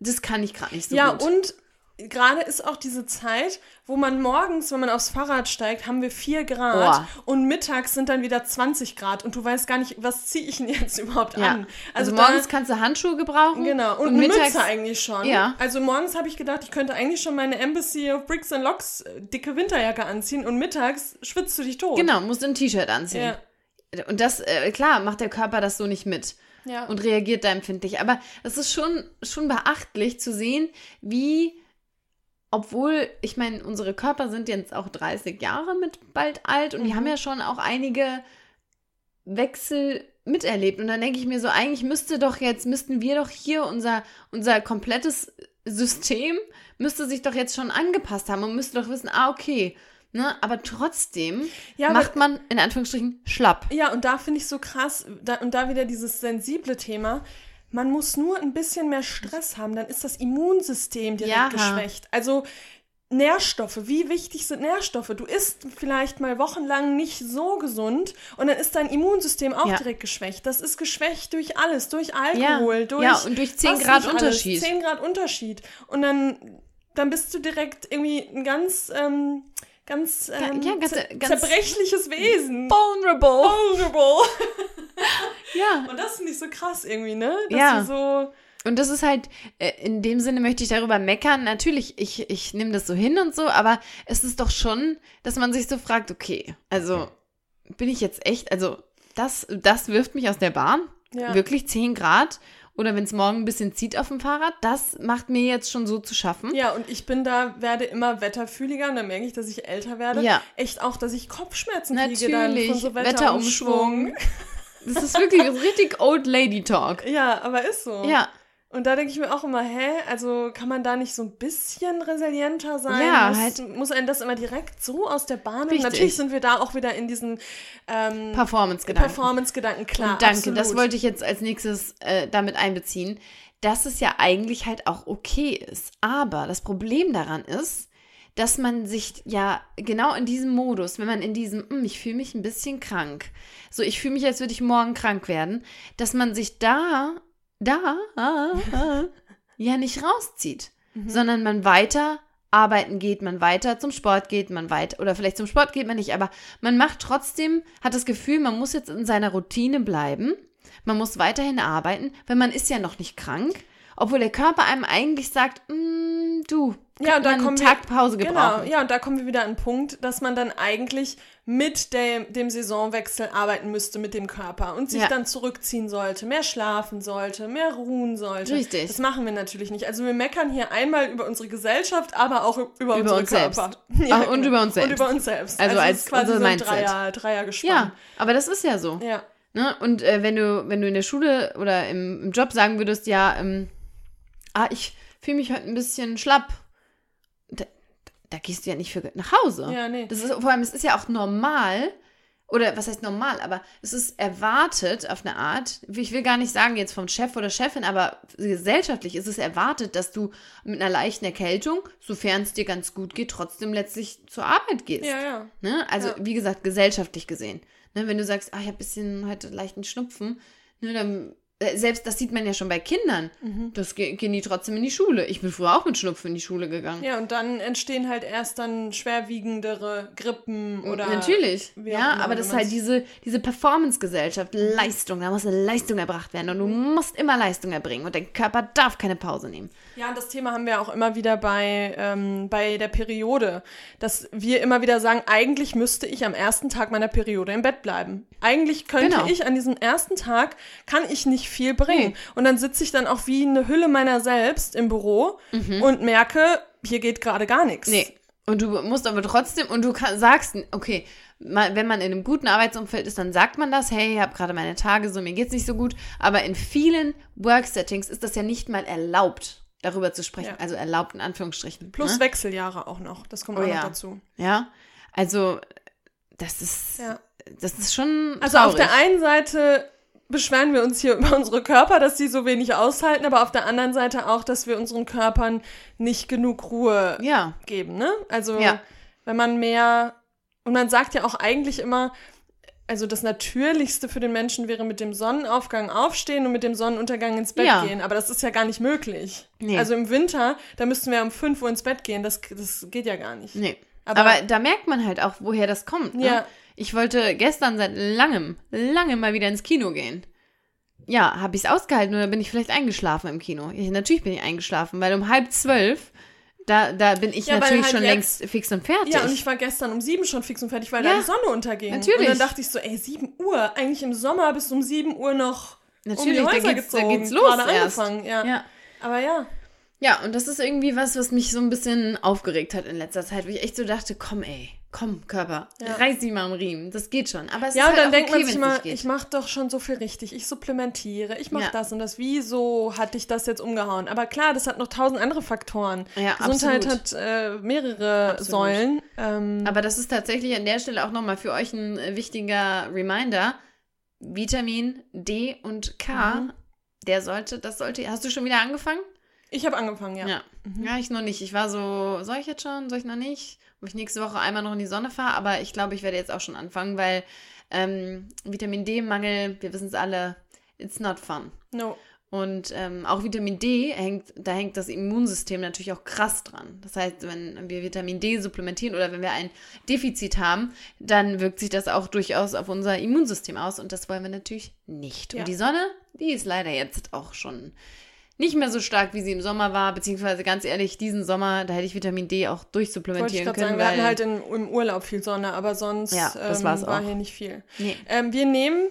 das kann ich gerade nicht so ja, gut. und gerade ist auch diese Zeit, wo man morgens, wenn man aufs Fahrrad steigt, haben wir 4 Grad und mittags sind dann wieder 20 Grad und du weißt gar nicht, was ziehe ich denn jetzt überhaupt ja. an. Also, da- morgens kannst du Handschuhe gebrauchen. Genau, und, und mittags Mütze eigentlich schon. Ja. Also morgens habe ich gedacht, ich könnte eigentlich schon meine Embassy of Bricks and Locks äh, dicke Winterjacke anziehen und mittags schwitzt du dich tot. Genau, musst du ein T-Shirt anziehen. Ja. Und das, äh, klar, macht der Körper das so nicht mit. Ja. und reagiert da empfindlich. Aber es ist schon, schon beachtlich zu sehen, wie, obwohl, ich meine, unsere Körper sind jetzt auch 30 Jahre mit bald alt und die Mhm. haben ja schon auch einige Wechsel miterlebt. Und dann denke ich mir so, eigentlich müsste doch jetzt, müssten wir doch hier unser, unser komplettes System müsste sich doch jetzt schon angepasst haben und müsste doch wissen, ah, okay. Ne? Aber trotzdem Ja, aber- macht man in Anführungsstrichen schlapp. Ja, und da finde ich so krass, da, und da wieder dieses sensible Thema. Man muss nur ein bisschen mehr Stress haben, dann ist das Immunsystem direkt Ja. geschwächt. Also Nährstoffe, wie wichtig sind Nährstoffe? Du isst vielleicht mal wochenlang nicht so gesund und dann ist dein Immunsystem auch Ja. direkt geschwächt. Das ist geschwächt durch alles, durch Alkohol, Ja. durch Ja, und durch 10 was Grad alles. Unterschied. 10 Grad Unterschied. Und dann dann bist du direkt irgendwie ein ganz, ähm, ganz, ähm, ja, ganz- ganz- zerbrechliches Wesen. Vulnerable. Vulnerable. Ja. Und das finde ich so krass irgendwie, ne? Dass Ja. so, Und das ist halt, äh, in dem Sinne möchte ich darüber meckern. Natürlich, ich, ich nehme das so hin und so, aber es ist doch schon, dass man sich so fragt, okay, also bin ich jetzt echt, also das, das wirft mich aus der Bahn. ja. Wirklich 10 Grad. Oder wenn es morgen ein bisschen zieht auf dem Fahrrad, das macht mir jetzt schon so zu schaffen. Ja, und ich bin da, werde immer wetterfühliger und dann merke ich, dass ich älter werde. Ja. Echt auch, dass ich Kopfschmerzen kriege dann Natürlich. von so Wetterumschwung. Wetterumschwung. Das ist wirklich richtig Old Lady Talk. Ja, aber ist so. Ja, Und da denke ich mir auch immer, hä, also kann man da nicht so ein bisschen resilienter sein? Ja, muss, halt- muss einen das immer direkt so aus der Bahn nehmen? Natürlich sind wir da auch wieder in diesen ähm, Performance-Gedanken. Performance-Gedanken, klar. Und danke, absolut. das wollte ich jetzt als nächstes äh, damit einbeziehen, dass es ja eigentlich halt auch okay ist. Aber das Problem daran ist, dass man sich ja genau in diesem Modus, wenn man in diesem, "Hm, ich fühle mich ein bisschen krank, so ich fühle mich, als würde ich morgen krank werden, dass man sich da, da, ja nicht rauszieht, Mhm. sondern man weiter arbeiten geht, man weiter zum Sport geht, man weiter, oder vielleicht zum Sport geht man nicht, aber man macht trotzdem, hat das Gefühl, man muss jetzt in seiner Routine bleiben, man muss weiterhin arbeiten, weil man ist ja noch nicht krank, obwohl der Körper einem eigentlich sagt, "Mm, du, Ja, und da kommen Tag wir, Genau, gebrauchen. ja, und da kommen wir wieder an den Punkt, dass man dann eigentlich mit dem, dem Saisonwechsel arbeiten müsste mit dem Körper und sich Ja. dann zurückziehen sollte, mehr schlafen sollte, mehr ruhen sollte. Richtig. Das machen wir natürlich nicht. Also wir meckern hier einmal über unsere Gesellschaft, aber auch über, unsere uns selbst. Körper. Ach, und über uns Und selbst. über uns selbst. Also es als ist quasi unser so ein Mindset. Dreier, Dreier gespann. Ja, aber das ist ja so. Ja. Ne? Und äh, wenn du, wenn du in der Schule oder im, im Job sagen würdest, ja, ähm, ah, ich fühle mich heute ein bisschen schlapp, da, da gehst du ja nicht für nach Hause. Ja, nee. Das ist, vor allem, es ist ja auch normal, oder was heißt normal, aber es ist erwartet auf eine Art, ich will gar nicht sagen jetzt vom Chef oder Chefin, aber gesellschaftlich ist es erwartet, dass du mit einer leichten Erkältung, sofern es dir ganz gut geht, trotzdem letztlich zur Arbeit gehst. Ja, ja. Ne? Also, Ja. wie gesagt, gesellschaftlich gesehen. Ne? Wenn du sagst, ah, ich habe ein bisschen heute leichten Schnupfen, ne, dann, selbst das sieht man ja schon bei Kindern. Mhm. Das ge gehen die trotzdem in die Schule. Ich bin früher auch mit Schnupfen in die Schule gegangen. Ja, und dann entstehen halt erst dann schwerwiegendere Grippen oder. Natürlich. Ja, aber das ist halt diese, diese Performance-Gesellschaft, Leistung, da muss eine Leistung erbracht werden und du musst immer Leistung erbringen und dein Körper darf keine Pause nehmen. Ja, und das Thema haben wir auch immer wieder bei, ähm, bei der Periode, dass wir immer wieder sagen, eigentlich müsste ich am ersten Tag meiner Periode im Bett bleiben. Eigentlich könnte Genau. ich an diesem ersten Tag, kann ich nicht viel bringen. Nee. Und dann sitze ich dann auch wie eine Hülle meiner selbst im Büro und merke, hier geht gerade gar nichts. Mhm. Nee. Und du musst aber trotzdem, und du kann, sagst, okay, mal, wenn man in einem guten Arbeitsumfeld ist, dann sagt man das, hey, ich habe gerade meine Tage so, mir geht's nicht so gut. Aber in vielen Work-Settings ist das ja nicht mal erlaubt, darüber zu sprechen. Ja. Also erlaubt in Anführungsstrichen. Plus ne? Wechseljahre auch noch. Das kommt Oh auch ja. noch dazu. Ja. Also, das ist, Ja. das ist schon. Also traurig. auf der einen Seite beschweren wir uns hier über unsere Körper, dass sie so wenig aushalten, aber auf der anderen Seite auch, dass wir unseren Körpern nicht genug Ruhe geben, ne? Also wenn man mehr und man sagt ja auch eigentlich immer, also das Natürlichste für den Menschen wäre mit dem Sonnenaufgang aufstehen und mit dem Sonnenuntergang ins Bett Ja. gehen, aber das ist ja gar nicht möglich. Nee. Also im Winter, da müssten wir um 5 Uhr ins Bett gehen, das, das geht ja gar nicht. Nee. Aber- Aber, da merkt man halt auch, woher das kommt. Ne? Ja. Ich wollte gestern seit langem, langem mal wieder ins Kino gehen. Ja, habe ich es ausgehalten oder bin ich vielleicht eingeschlafen im Kino? Ja, natürlich bin ich eingeschlafen, weil um halb zwölf, da, da bin ich Ja, natürlich halt schon längst fix und fertig. Ja, und ich war gestern um sieben schon fix und fertig, weil Ja, da die Sonne unterging. natürlich. Und dann dachte ich so, ey, sieben Uhr, eigentlich im Sommer bis um sieben Uhr noch Natürlich, um da die Häuser geht's- da gezogen, geht's los gerade erst. angefangen, ja. ja. Aber ja, ja, und das ist irgendwie was, was mich so ein bisschen aufgeregt hat in letzter Zeit, wo ich echt so dachte, komm ey, komm Körper, Ja. reiß sie mal am Riemen, das geht schon. Aber es ja ist und halt dann denkt okay, man sich mal, ich mache doch schon so viel richtig, ich supplementiere, ich mache Ja. das und das. Wieso hat dich das jetzt umgehauen? Aber klar, das hat noch tausend andere Faktoren. Ja, Gesundheit absolut. hat äh, mehrere Absolut. Säulen. Ähm, Aber das ist tatsächlich an der Stelle auch nochmal für euch ein äh, wichtiger Reminder. Vitamin D und K, Mhm. der sollte, das sollte, hast du schon wieder angefangen? Ich habe angefangen, ja. Ja. Ja, ich noch nicht. Ich war so, soll ich jetzt schon, soll ich noch nicht? Ob ich nächste Woche einmal noch in die Sonne fahre, aber ich glaube, ich werde jetzt auch schon anfangen, weil ähm, Vitamin D-Mangel, wir wissen es alle, it's not fun. No. Und ähm, auch Vitamin D hängt, da hängt das Immunsystem natürlich auch krass dran. Das heißt, wenn wir Vitamin D supplementieren oder wenn wir ein Defizit haben, dann wirkt sich das auch durchaus auf unser Immunsystem aus und das wollen wir natürlich nicht. Ja. Und die Sonne, die ist leider jetzt auch schon nicht mehr so stark, wie sie im Sommer war, beziehungsweise ganz ehrlich, diesen Sommer, da hätte ich Vitamin D auch Wollte ich durchsupplementieren können. sagen, wir hatten halt in, im Urlaub viel Sonne, aber sonst Ja, ähm, war hier nicht viel. nee. Ähm, wir nehmen,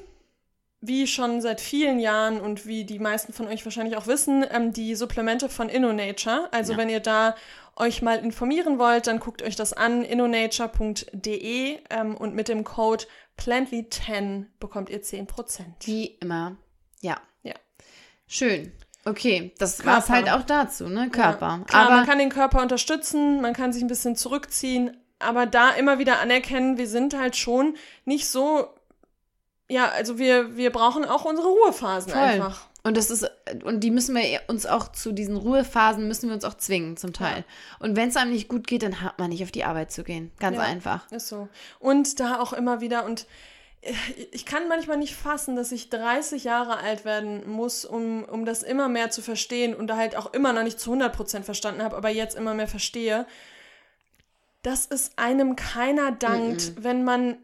wie schon seit vielen Jahren und wie die meisten von euch wahrscheinlich auch wissen, ähm, die Supplemente von InnoNature. Also Ja. wenn ihr da euch mal informieren wollt, dann guckt euch das an, innonature.de ähm, und mit dem Code Plantly10 bekommt ihr 10%. Wie immer. Ja. Ja. Schön. Okay, das war's halt auch dazu, ne? Körper. Ja, klar, Aber man kann den Körper unterstützen, man kann sich ein bisschen zurückziehen, aber da immer wieder anerkennen, wir sind halt schon nicht so, ja, also wir, wir brauchen auch unsere Ruhephasen Voll. einfach. Und das ist, und die müssen wir uns auch zu diesen Ruhephasen müssen wir uns auch zwingen, zum Teil. Und wenn es einem nicht gut geht, dann hat man nicht auf die Arbeit zu gehen. Ganz Ja. einfach. Ist so. Und da auch immer wieder, und ich kann manchmal nicht fassen, dass ich 30 Jahre alt werden muss, um, um das immer mehr zu verstehen und da halt auch immer noch nicht zu 100% verstanden habe, aber jetzt immer mehr verstehe, dass es einem keiner dankt, wenn man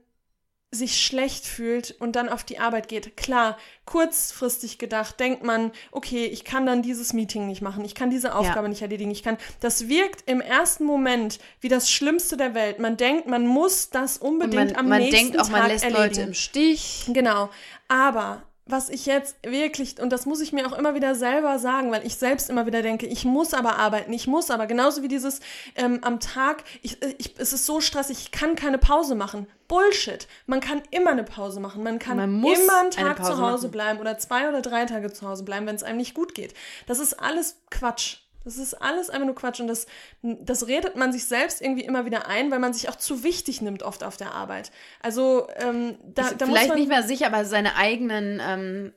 sich schlecht fühlt und dann auf die Arbeit geht. Klar, kurzfristig gedacht, denkt man, okay, ich kann dann dieses Meeting nicht machen, ich kann diese Aufgabe nicht erledigen, ich kann, das wirkt im ersten Moment wie das Schlimmste der Welt. Man denkt, man muss das unbedingt man, am man nächsten denkt auch, man Tag lässt erledigen. Leute im Stich. Genau. Aber was ich jetzt wirklich, und das muss ich mir auch immer wieder selber sagen, weil ich selbst immer wieder denke, ich muss aber arbeiten, ich muss aber, genauso wie dieses ähm, am Tag, ich, äh, ich, es ist so stressig, ich kann keine Pause machen. Bullshit. Man kann immer eine Pause machen. Man kann Man immer einen eine Tag zu Hause machen. bleiben oder zwei oder drei Tage zu Hause bleiben, wenn es einem nicht gut geht. Das ist alles Quatsch. Das ist alles einfach nur Quatsch und das, das redet man sich selbst irgendwie immer wieder ein, weil man sich auch zu wichtig nimmt oft auf der Arbeit. Also ähm, da, da muss Vielleicht man, nicht mehr sicher, aber seine eigenen ähm,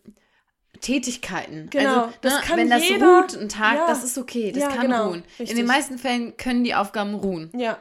Tätigkeiten. Genau, also, das ne, kann wenn das jeder- ruht ein Tag, Ja. das ist okay, das Ja, kann genau, ruhen. In richtig. den meisten Fällen können die Aufgaben ruhen. Ja.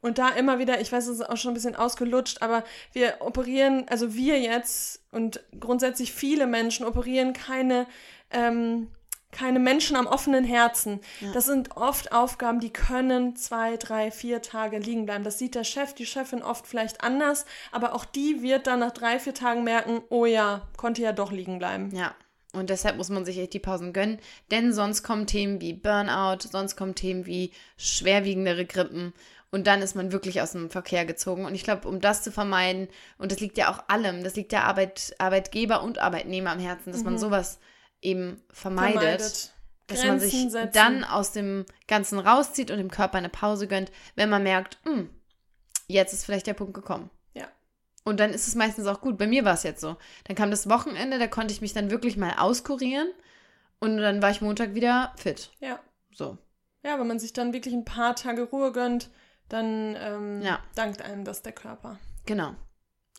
Und da immer wieder, ich weiß, es ist auch schon ein bisschen ausgelutscht, aber wir operieren, also wir jetzt und grundsätzlich viele Menschen operieren keine, ähm, keine Menschen am offenen Herzen. Das sind oft Aufgaben, die können zwei, drei, vier Tage liegen bleiben. Das sieht der Chef, die Chefin oft vielleicht anders, aber auch die wird dann nach drei, vier Tagen merken, oh ja, konnte ja doch liegen bleiben. Ja. Und deshalb muss man sich echt die Pausen gönnen, denn sonst kommen Themen wie Burnout, sonst kommen Themen wie schwerwiegendere Grippen und dann ist man wirklich aus dem Verkehr gezogen. Und ich glaube, um das zu vermeiden, und das liegt ja auch allem, das liegt ja Arbeit, Arbeitgeber und Arbeitnehmer am Herzen, dass man sowas eben vermeidet, Vermeidet. dass man sich Grenzen setzen. dann aus dem Ganzen rauszieht und dem Körper eine Pause gönnt, wenn man merkt, hm, jetzt ist vielleicht der Punkt gekommen. Ja. Und dann ist es meistens auch gut. Bei mir war es jetzt so. Dann kam das Wochenende, da konnte ich mich dann wirklich mal auskurieren und dann war ich Montag wieder fit. Ja. So. Ja, wenn man sich dann wirklich ein paar Tage Ruhe gönnt, dann ähm, Ja. dankt einem das der Körper. Genau.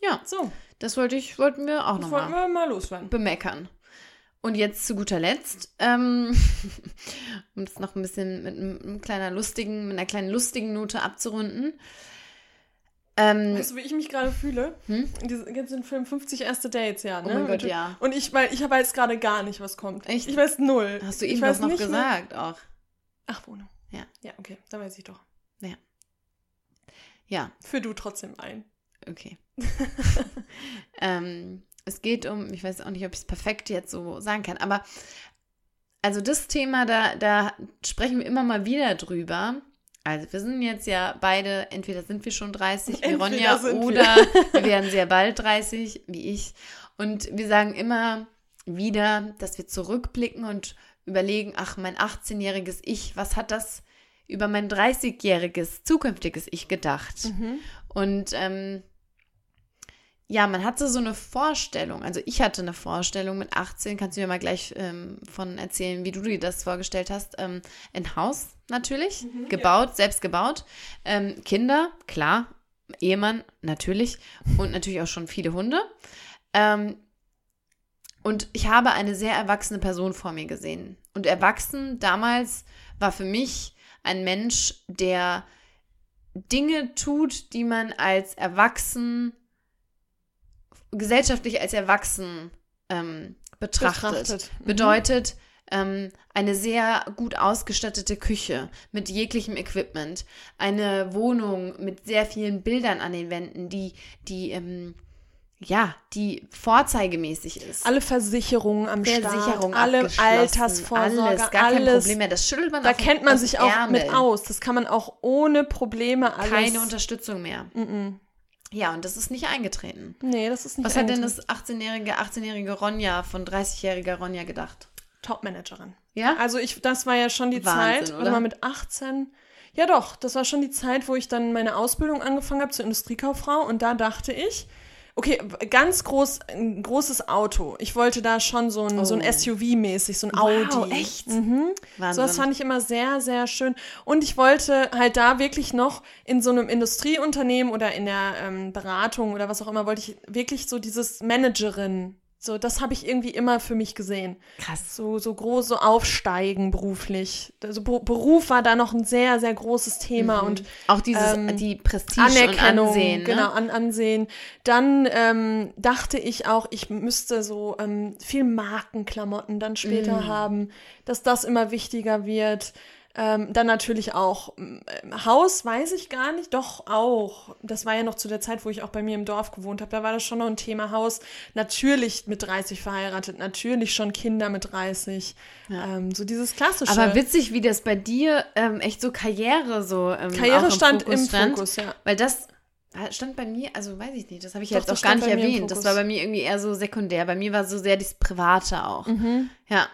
Ja, So, das wollte ich, wollten wir auch das wollten nochmal wir mal loswerden. bemeckern. Und jetzt zu guter Letzt, ähm, um das noch ein bisschen mit einem, kleiner lustigen, mit einer kleinen lustigen Note abzurunden. Ähm, Weißt du, wie ich mich gerade fühle? Hm? Jetzt den Film 50 erste Dates, ja, ne? Oh mein Gott, ja. Und ich, weil ich weiß gerade gar nicht, was kommt. Echt? Ich weiß null. hast du eben was noch nicht mehr- gesagt auch. Ach, Wohnung. Ja. Ja, okay, dann weiß ich doch. Ja, Für du trotzdem ein. okay. ähm, es geht um, ich weiß auch nicht, ob ich es perfekt jetzt so sagen kann, aber also das Thema, da, da sprechen wir immer mal wieder drüber. Also wir sind jetzt ja beide, entweder sind wir schon 30, wie Ronja, sind wir. oder wir werden sehr bald 30, wie ich. Und wir sagen immer wieder, dass wir zurückblicken und überlegen, ach, mein 18-jähriges Ich, was hat das über mein 30-jähriges zukünftiges Ich gedacht? Mhm. Und ähm, ja, man hatte so eine Vorstellung. Also ich hatte eine Vorstellung mit 18. Kannst du mir mal gleich ähm, von erzählen, wie du dir das vorgestellt hast? Ähm, ein Haus natürlich, gebaut, selbst gebaut. Ähm, Kinder, klar. Ehemann, natürlich. Und natürlich auch schon viele Hunde. Ähm, und ich habe eine sehr erwachsene Person vor mir gesehen. Und erwachsen damals war für mich ein Mensch, der Dinge tut, die man als erwachsen, gesellschaftlich als erwachsen ähm, betrachtet, Betrachtet. Mhm. bedeutet ähm, eine sehr gut ausgestattete Küche mit jeglichem Equipment, eine Wohnung mit sehr vielen Bildern an den Wänden, die, die, ähm, ja, die vorzeigemäßig ist. Alle Versicherungen am Versicherung Start, alle Altersvorsorge, alles, gar kein alles. Problem mehr. Das schüttelt man Da auf- kennt man sich auch Ärmel. mit aus. Das kann man auch ohne Probleme alles. Keine Unterstützung mehr. Ja, und das ist nicht eingetreten. Nee, das ist nicht Was hat denn eingetreten. das 18-jährige, 18-jährige Ronja von 30-jähriger Ronja gedacht? Topmanagerin? Ja? Also ich, das war ja schon die Wahnsinn, Zeit, oder? warte mal mit 18. Ja doch, das war schon die Zeit, wo ich dann meine Ausbildung angefangen habe zur Industriekauffrau und da dachte ich, okay, ganz groß, ein großes Auto. Ich wollte da schon so ein, so ein Oh. SUV-mäßig, so ein Wow, Audi. echt? Mhm. Wahnsinn. So, das fand ich immer sehr, sehr schön. Und ich wollte halt da wirklich noch in so einem Industrieunternehmen oder in der ähm, Beratung oder was auch immer, wollte ich wirklich so dieses Managerin. So, das habe ich irgendwie immer für mich gesehen. Krass. So, so groß, so aufsteigen beruflich. Also Be- Beruf war da noch ein sehr, sehr großes Thema und Auch dieses, Ähm, die Prestige Anerkennung, und Ansehen. Ne? genau, an, Ansehen. Dann ähm, dachte ich auch, ich müsste so ähm, viel Markenklamotten dann später Mm. haben, dass das immer wichtiger wird. Ähm, dann natürlich auch ähm, Haus, weiß ich gar nicht, doch auch. Das war ja noch zu der Zeit, wo ich auch bei mir im Dorf gewohnt habe. Da war das schon noch ein Thema Haus. Natürlich mit 30 verheiratet, natürlich schon Kinder mit 30. Ähm, so dieses klassische. Aber witzig, wie das bei dir ähm, echt so Karriere so ähm, Karriere auch stand Fokus im stand. Fokus, ja. Weil das äh, stand bei mir, also weiß ich nicht, das habe ich Doch, jetzt auch gar nicht im erwähnt. Das war bei mir irgendwie eher so sekundär. Bei mir war so sehr das Private auch. Ja.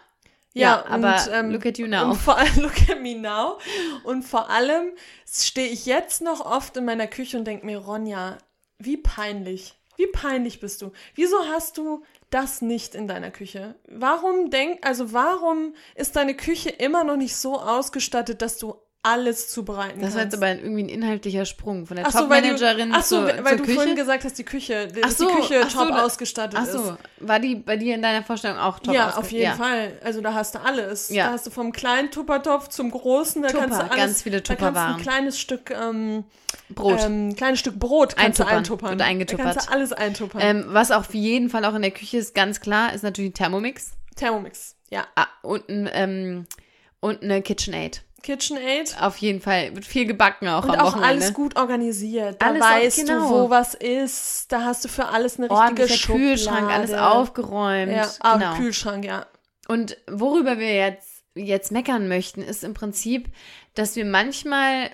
Ja, aber und, ähm, look at you now. Und vor allem, look at me now. Und vor allem stehe ich jetzt noch oft in meiner Küche und denke mir, Ronja, wie peinlich. Wie peinlich bist du? Wieso hast du das nicht in deiner Küche? Warum denk, also warum ist deine Küche immer noch nicht so ausgestattet, dass du alles zubereiten Das war jetzt aber irgendwie ein inhaltlicher Sprung von der Ach so, weil Topmanagerin ach so, zur, weil zur du Küche. vorhin gesagt hast, die Küche, dass Ach so, die Küche ach so, top da- ausgestattet Ach ist. so, war die bei dir in deiner Vorstellung auch top ja, ausge- auf jeden ja. Fall. Also da hast du alles. Ja. Da hast du vom kleinen Tuppertopf zum großen, da Tupper, kannst du alles, ganz viele da kannst Tupperwaren. du ein kleines Stück ähm, Brot. ähm, kleines Stück Brot kannst du Eintuppern, eintuppern. wird Da eingetuppert. kannst du alles eintuppern. ähm, was auf jeden Fall auch in der Küche ist, ganz klar, ist natürlich ein Thermomix Thermomix, ja. ah, und, ein, ähm, und eine KitchenAid. KitchenAid. Auf jeden Fall. Wird viel gebacken auch Und am auch Wochenende. alles gut organisiert. Da Alles auch- weißt genau. du, wo was ist. Da hast du für alles eine richtige Ordentlicher Schublade. Kühlschrank, alles aufgeräumt. Ja, ah, genau. Kühlschrank, ja. Und worüber wir jetzt, jetzt meckern möchten, ist im Prinzip, dass wir manchmal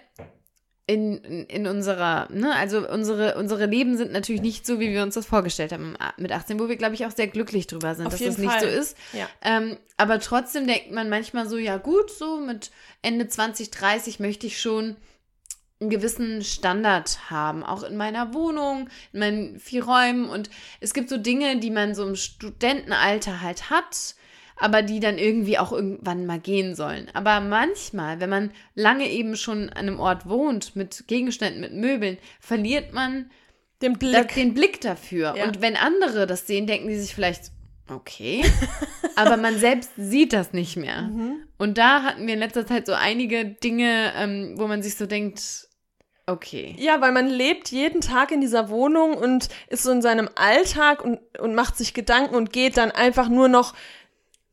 in, in unserer, ne, also unsere, unsere Leben sind natürlich nicht so, wie wir uns das vorgestellt haben mit 18, wo wir, glaube ich, auch sehr glücklich drüber sind, Auf dass das nicht Fall. so ist. Ja. Ähm, aber trotzdem denkt man manchmal so, ja gut, so mit Ende 20, 30 möchte ich schon einen gewissen Standard haben, auch in meiner Wohnung, in meinen vier Räumen. Und es gibt so Dinge, die man so im Studentenalter halt hat, aber die dann irgendwie auch irgendwann mal gehen sollen. Aber manchmal, wenn man lange eben schon an einem Ort wohnt, mit Gegenständen, mit Möbeln, verliert man Den Blick. den Blick dafür. Ja. Und wenn andere das sehen, denken die sich vielleicht, okay, aber man selbst sieht das nicht mehr. Mhm. Und da hatten wir in letzter Zeit so einige Dinge, ähm, wo man sich so denkt, okay. Ja, weil man lebt jeden Tag in dieser Wohnung und ist so in seinem Alltag und, und macht sich Gedanken und geht dann einfach nur noch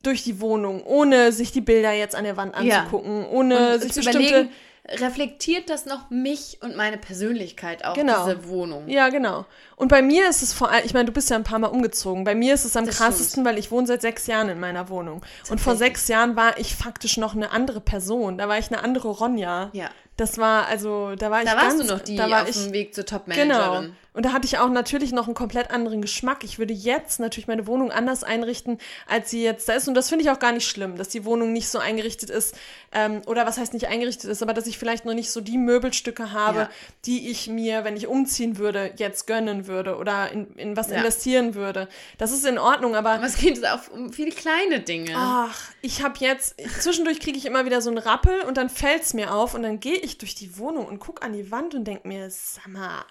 durch die Wohnung, ohne sich die Bilder jetzt an der Wand Ja. anzugucken, ohne Und sich zu überlegen, reflektiert das noch mich und meine Persönlichkeit auch, Genau. diese Wohnung? Ja, genau. Und bei mir ist es vor allem, ich meine, du bist ja ein paar Mal umgezogen. Bei mir ist es am Das krassesten, weil ich wohne seit sechs Jahren in meiner Wohnung. Und vor sechs Jahren war ich faktisch noch eine andere Person. Da war ich eine andere Ronja. Ja. Das war, also, da war ich Da warst ganz, du noch die da war auf ich, dem Weg zur Genau. Top-Managerin. Und da hatte ich auch natürlich noch einen komplett anderen Geschmack. Ich würde jetzt natürlich meine Wohnung anders einrichten, als sie jetzt da ist. Und das finde ich auch gar nicht schlimm, dass die Wohnung nicht so eingerichtet ist. Ähm, oder was heißt nicht eingerichtet ist, aber dass ich vielleicht noch nicht so die Möbelstücke habe, Ja. die ich mir, wenn ich umziehen würde, jetzt gönnen würde oder in, in was Ja. investieren würde. Das ist in Ordnung, aber Aber es geht auch um viele kleine Dinge. Ach, ich habe jetzt, zwischendurch kriege ich immer wieder so einen Rappel und dann fällt's mir auf und dann gehe ich durch die Wohnung und guck an die Wand und denk mir, sag mal,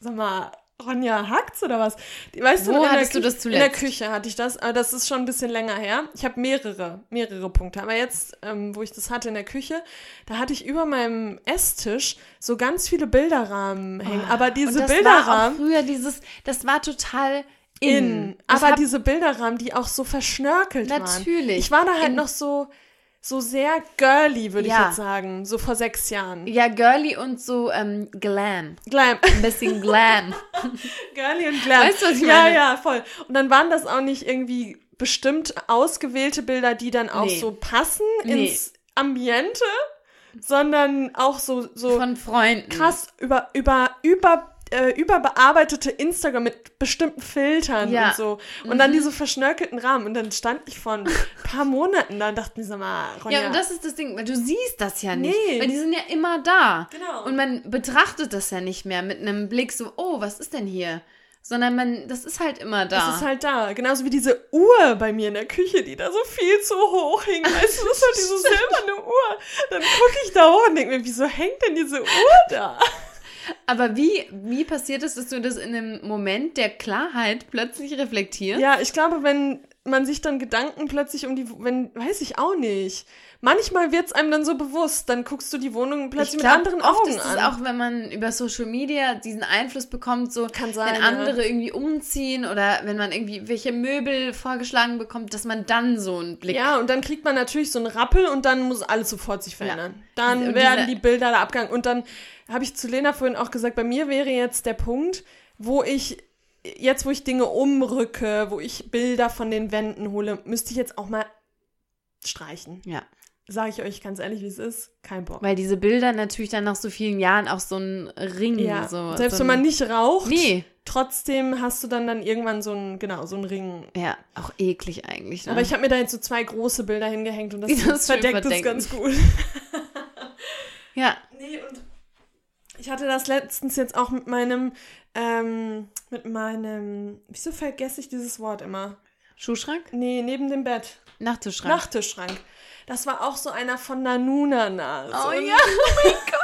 sag mal, Ronja, hackt's oder was? Weißt Wo in der du das In der zuletzt? Küche hatte ich das, aber das ist schon ein bisschen länger her. Ich habe mehrere, mehrere Punkte. Aber jetzt, ähm, wo ich das hatte in der Küche, da hatte ich über meinem Esstisch so ganz viele Bilderrahmen hängen. aber Ah, Und diese das war auch Bilderrahmen, früher dieses, das war total in. Das Aber diese Bilderrahmen, die auch so verschnörkelt waren. Natürlich. Ich war da halt In- noch so, so sehr girly, würde ich Ja. jetzt sagen. So vor sechs Jahren. Ja, girly und so ähm, glam. Glam. Ein bisschen glam. girly und glam. Weißt du, was ich ja, meine? ja, voll. Und dann waren das auch nicht irgendwie bestimmt ausgewählte Bilder, die dann auch Nee. so passen Nee. ins Ambiente, sondern auch so, so Von Freunden. krass über, über, über, äh, überbearbeitete Instagram mit bestimmten Filtern Ja. Mhm. und so. Und dann diese verschnörkelten Rahmen. Und dann stand ich vor ein paar Monaten da und dachte mir so mal, Ronja, Ja, und das ist das Ding, weil du siehst das ja nicht. Nee. Weil die sind ja immer da. Genau. Und man betrachtet das ja nicht mehr mit einem Blick so, oh, was ist denn hier? Sondern man, das ist halt immer da. Das ist halt da. Genauso wie diese Uhr bei mir in der Küche, die da so viel zu hoch hing. Weißt du, das ist halt diese silberne Uhr. Dann gucke ich da hoch und denke mir, wieso hängt denn diese Uhr da? Aber wie, wie passiert es, dass du das in einem Moment der Klarheit plötzlich reflektierst? Ja, ich glaube, wenn man sich dann Gedanken plötzlich um die, wenn, weiß ich auch nicht. Manchmal wird es einem dann so bewusst, dann guckst du die Wohnung plötzlich mit glaub, anderen oft Augen ist es an. auch, wenn man über Social Media diesen Einfluss bekommt, so Kann sein, wenn ja. andere irgendwie umziehen oder wenn man irgendwie welche Möbel vorgeschlagen bekommt, dass man dann so einen Blick Ja, und dann kriegt man natürlich so einen Rappel und dann muss alles sofort sich verändern. Dann Und werden diese- die Bilder da abgegangen. Und dann habe ich zu Lena vorhin auch gesagt, bei mir wäre jetzt der Punkt, wo ich, jetzt wo ich Dinge umrücke, wo ich Bilder von den Wänden hole, müsste ich jetzt auch mal streichen. Ja. Sage ich euch ganz ehrlich, wie es ist. Kein Bock. Weil diese Bilder natürlich dann nach so vielen Jahren auch so ein Ring, Ja, so. selbst so wenn man ein, nicht raucht, Nee. trotzdem hast du dann dann irgendwann so einen, genau, so einen Ring. Ja, auch eklig eigentlich. Ne? Aber ich habe mir da jetzt so zwei große Bilder hingehängt und das, das verdeckt es ganz gut. ja, Nee, und ich hatte das letztens jetzt auch mit meinem, ähm, mit meinem, wieso vergesse ich dieses Wort immer? Schuhschrank? Nee, neben dem Bett. Nachttischschrank. Nachttischschrank. Das war auch so einer von Nanunana. Oh so ja, oh mein Gott.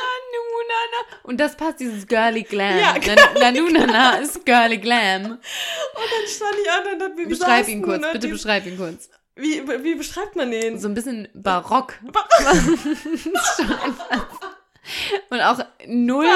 Nanu, nana. Und das passt, dieses girly glam. Ja, Nan- Nanu, nana ist girly glam. Dann stand ich an und hab mir Beschreib ihn kurz, bitte die- beschreib ihn kurz. Wie, wie beschreibt man den? So ein bisschen barock. Schon einfach. Und auch null,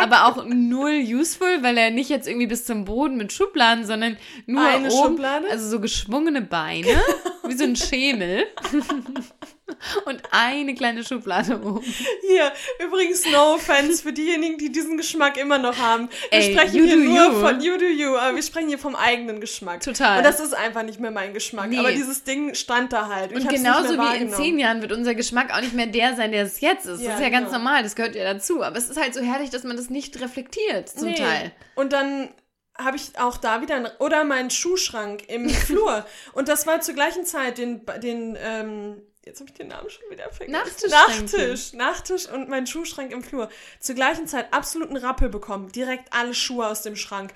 aber auch null useful, weil er nicht jetzt irgendwie bis zum Boden mit Schubladen, sondern nur Eine oben, Schublade? also so geschwungene Beine, wie so ein Schemel. Und eine kleine Schublade oben. Hier, übrigens, no offense für diejenigen, die diesen Geschmack immer noch haben. Wir Ey, sprechen hier nur you. von you do you, aber wir sprechen hier vom eigenen Geschmack. Total. Und das ist einfach nicht mehr mein Geschmack. Nee. Aber dieses Ding stand da halt. Und genauso wie in zehn Jahren wird unser Geschmack auch nicht mehr der sein, der es jetzt ist. Ja, das ist ja ganz genau. normal, das gehört ja dazu. Aber es ist halt so herrlich, dass man das nicht reflektiert, zum Nee. Teil. Und dann habe ich auch da wieder ein, oder meinen Schuhschrank im Flur. Und das war zur gleichen Zeit den, den ähm, jetzt habe ich den Namen schon wieder vergessen. Nachttischschränke. Nachttisch. Nachttisch und mein Schuhschrank im Flur. Zur gleichen Zeit absoluten Rappel bekommen. Direkt alle Schuhe aus dem Schrank.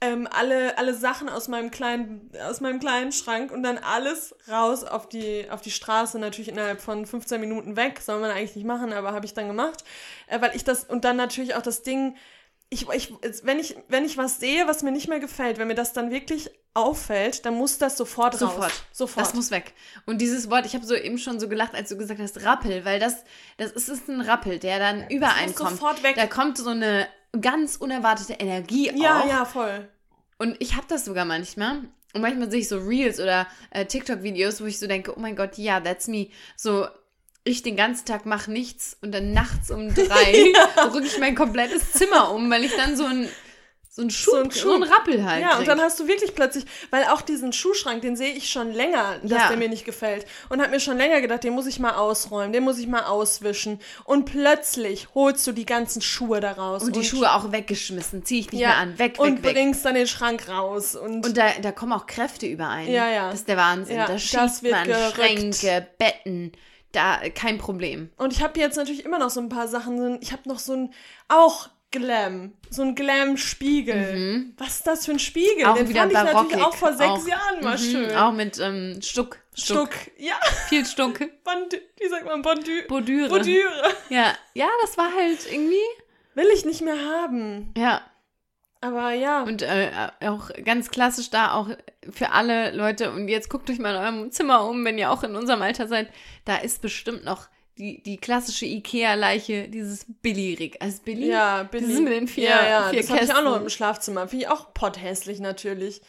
Ähm, alle, alle Sachen aus meinem kleinen, aus meinem kleinen Schrank und dann alles raus auf die, auf die Straße, natürlich innerhalb von 15 Minuten weg. Soll man eigentlich nicht machen, aber habe ich dann gemacht. Äh, weil ich das, und dann natürlich auch das Ding, ich, ich, wenn ich, wenn ich was sehe, was mir nicht mehr gefällt, wenn mir das dann wirklich auffällt, dann muss das sofort raus. Sofort. Sofort. Das muss weg. Und dieses Wort, ich habe so eben schon so gelacht, als du gesagt hast, Rappel, weil das, das ist, ist ein Rappel, der dann übereinkommt. sofort weg. Da kommt so eine ganz unerwartete Energie ja, auf. ja, voll. Und ich habe das sogar manchmal. Und manchmal sehe ich so Reels oder äh, TikTok-Videos, wo ich so denke, oh mein Gott, ja, that's me. So, ich den ganzen Tag mache nichts und dann nachts um drei rücke ich mein komplettes Zimmer um, weil ich dann so ein so ein Schub, So ein so ein Schub. Rappel halt. Ja, und krieg. dann hast du wirklich plötzlich, weil auch diesen Schuhschrank, den sehe ich schon länger, dass Ja. der mir nicht gefällt. Und habe mir schon länger gedacht, den muss ich mal ausräumen, den muss ich mal auswischen. Und plötzlich holst du die ganzen Schuhe da raus. und die Schuhe auch weggeschmissen, ziehe ich nicht ja, mehr an, weg, und weg, weg. bringst dann den Schrank raus. Und, Und da, da kommen auch Kräfte überein. Ja, ja. Das ist der Wahnsinn. Ja, da wird man gerückt. Schränke, Betten, da kein Problem. Und ich habe jetzt natürlich immer noch so ein paar Sachen. Ich habe noch so ein, auch Glam, so ein Glam-Spiegel. Was ist das für ein Spiegel? Mhm. Auch Den wieder fand ich natürlich barockig. auch vor sechs Auch- Jahren mal Mhm, schön. Auch mit ähm, Stuck, Stuck. Stuck. Ja, Viel Stuck. Bond, wie sagt man, Bondü Bordüre. Bordüre. Ja, ja, das war halt irgendwie. Will ich nicht mehr haben. Ja, Aber ja. und äh, auch ganz klassisch da auch für alle Leute. Und jetzt guckt euch mal in eurem Zimmer um, wenn ihr auch in unserem Alter seid. Da ist bestimmt noch die, die klassische Ikea-Leiche, dieses Billy-Rig. Also Billy? Ja, Billy. Dieses mit den vier, ja, ja, vier das habe ich auch noch Kästen. im Schlafzimmer. Finde ich auch potthässlich natürlich.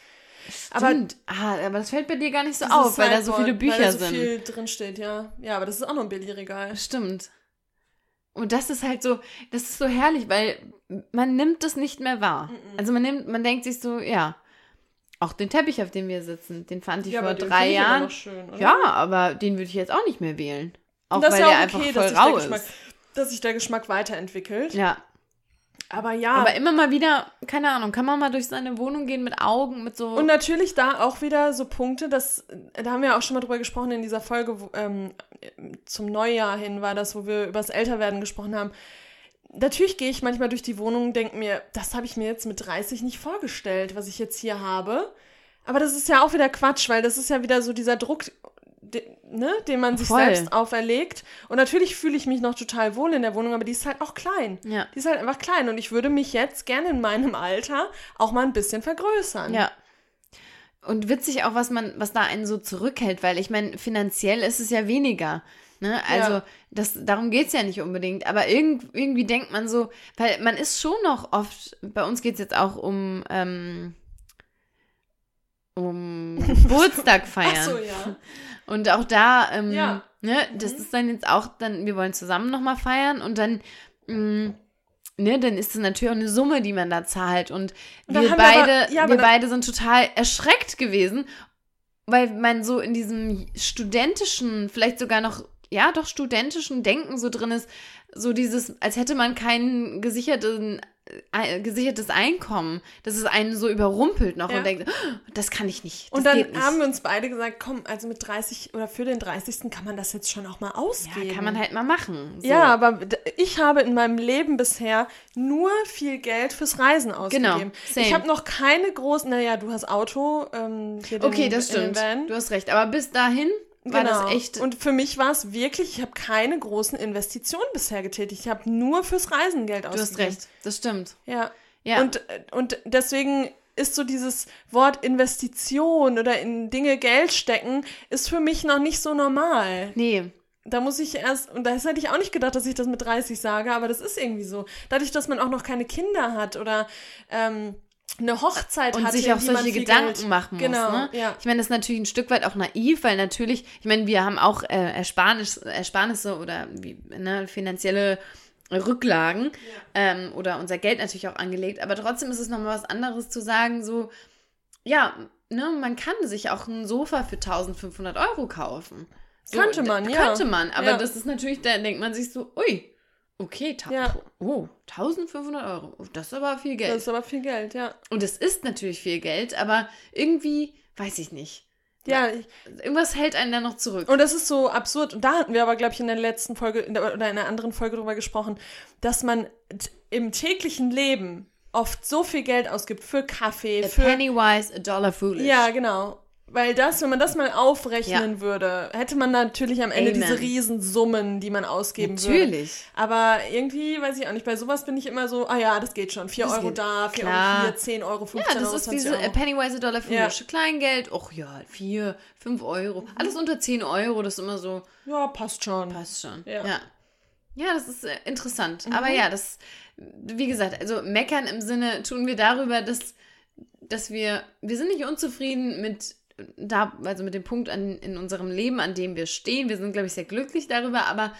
Aber Stimmt. ah, aber das fällt bei dir gar nicht so auf, weil da so viele Bücher weil da so sind. viel drin steht, ja. Ja, aber das ist auch noch ein Billy-Regal. Stimmt. Und das ist halt so, das ist so herrlich, weil man nimmt das nicht mehr wahr. Also man nimmt, man denkt sich so, ja, auch den Teppich, auf dem wir sitzen, den fand ich Ja, vor aber drei aber Jahren. noch schön, ja, aber den würde ich jetzt auch nicht mehr wählen. Auch weil ja der auch einfach okay, voll sich, der rau Geschmack, ist. dass sich der Geschmack weiterentwickelt. Ja, Aber ja, aber immer mal wieder, keine Ahnung, kann man mal durch seine Wohnung gehen mit Augen, mit so. Und natürlich da auch wieder so Punkte, dass, da haben wir auch schon mal drüber gesprochen in dieser Folge, wo, ähm, zum Neujahr hin war das, wo wir über das Älterwerden gesprochen haben. Natürlich gehe ich manchmal durch die Wohnung und denke mir, das habe ich mir jetzt mit 30 nicht vorgestellt, was ich jetzt hier habe. Aber das ist ja auch wieder Quatsch, weil das ist ja wieder so dieser Druck, de, ne, den man sich Voll. selbst auferlegt. Und natürlich fühle ich mich noch total wohl in der Wohnung, aber die ist halt auch klein. Ja. Die ist halt einfach klein und ich würde mich jetzt gerne in meinem Alter auch mal ein bisschen vergrößern. Ja. Und witzig auch, was man, was da einen so zurückhält, weil ich meine, finanziell ist es ja weniger. Ne? Also, Ja. das, darum geht's ja nicht unbedingt. Aber irgend, irgendwie denkt man so, weil man ist schon noch oft, bei uns geht's jetzt auch um, ähm, um Geburtstag feiern. Ach so, ja. Und auch da, ähm, Ja. ne, das ist dann jetzt auch, dann, wir wollen zusammen nochmal feiern und dann, mh, ne, dann ist es natürlich auch eine Summe, die man da zahlt. Und da wir haben wir aber- beide, ja, wir beide sind total erschreckt gewesen, weil man so in diesem studentischen, vielleicht sogar noch, ja, doch studentischen Denken so drin ist, so dieses, als hätte man kein gesicherten, äh, gesichertes Einkommen, dass es einen so überrumpelt noch Ja. und denkt, "Oh, das kann ich nicht. Und dann nicht. haben wir uns beide gesagt, komm, also mit 30 oder für den 30. kann man das jetzt schon auch mal ausgeben. Ja, kann man halt mal machen. So. Ja, aber ich habe in meinem Leben bisher nur viel Geld fürs Reisen ausgegeben. Genau, same. Ich habe noch keine großen, naja, du hast Auto, ähm, hier den, Okay, das stimmt. Du hast recht. Aber bis dahin war Genau. das echt. Und für mich war es wirklich, ich habe keine großen Investitionen bisher getätigt. Ich habe nur fürs Reisen Geld du ausgegeben. hast recht. Das stimmt. Ja. Ja. Und, und deswegen ist so dieses Wort Investition oder in Dinge Geld stecken, ist für mich noch nicht so normal. Nee. Da muss ich erst, und das hätte ich auch nicht gedacht, dass ich das mit 30 sage, aber das ist irgendwie so. Dadurch, dass man auch noch keine Kinder hat oder ähm, eine Hochzeit Und hatte, sich auch solche Gedanken Geld- machen muss. Genau, ne? ja. Ich meine, das ist natürlich ein Stück weit auch naiv, weil natürlich, ich meine, wir haben auch äh, Ersparnis, Ersparnisse oder wie, ne, finanzielle Rücklagen ähm, oder unser Geld natürlich auch angelegt. Aber trotzdem ist es nochmal was anderes zu sagen, so, ja, ne, man kann sich auch ein Sofa für 1500 Euro kaufen. So, Könnte man, ja. Könnte man, aber Ja. das ist natürlich, da denkt man sich so, ui, okay, Ja. oh, 1500 Euro, das ist aber viel Geld. Das ist aber viel Geld, ja. Und es ist natürlich viel Geld, aber irgendwie, weiß ich nicht. Ja, ich, Irgendwas hält einen da noch zurück. Und das ist so absurd. Und da hatten wir aber, glaube ich, in der letzten Folge in der, oder in einer anderen Folge drüber gesprochen, dass man im täglichen Leben oft so viel Geld ausgibt für Kaffee, A für. penny wise, a dollar foolish. Ja, genau. Weil das, wenn man das mal aufrechnen würde, hätte man natürlich am Ende Amen. diese Riesensummen, die man ausgeben würde. Natürlich. Aber irgendwie, weiß ich auch nicht, bei sowas bin ich immer so, ah ja, das geht schon. 4 Das Euro geht. da, 4 Klar. Euro hier, 10 Euro, 15 Ja, das Euro, ist 20 diese Euro. a penny wise, a dollar foolish. Ja. Kleingeld, ach ja, vier, fünf Euro. Alles unter 10 Euro, das ist immer so, Ja, passt schon. passt schon. Ja. Mhm. Ja, ja das ist äh, interessant. Aber ja, das, wie gesagt, also meckern im Sinne tun wir darüber, dass, dass wir, wir sind nicht unzufrieden mit da, also mit dem Punkt an, in unserem Leben, an dem wir stehen. Wir sind, glaube ich, sehr glücklich darüber, aber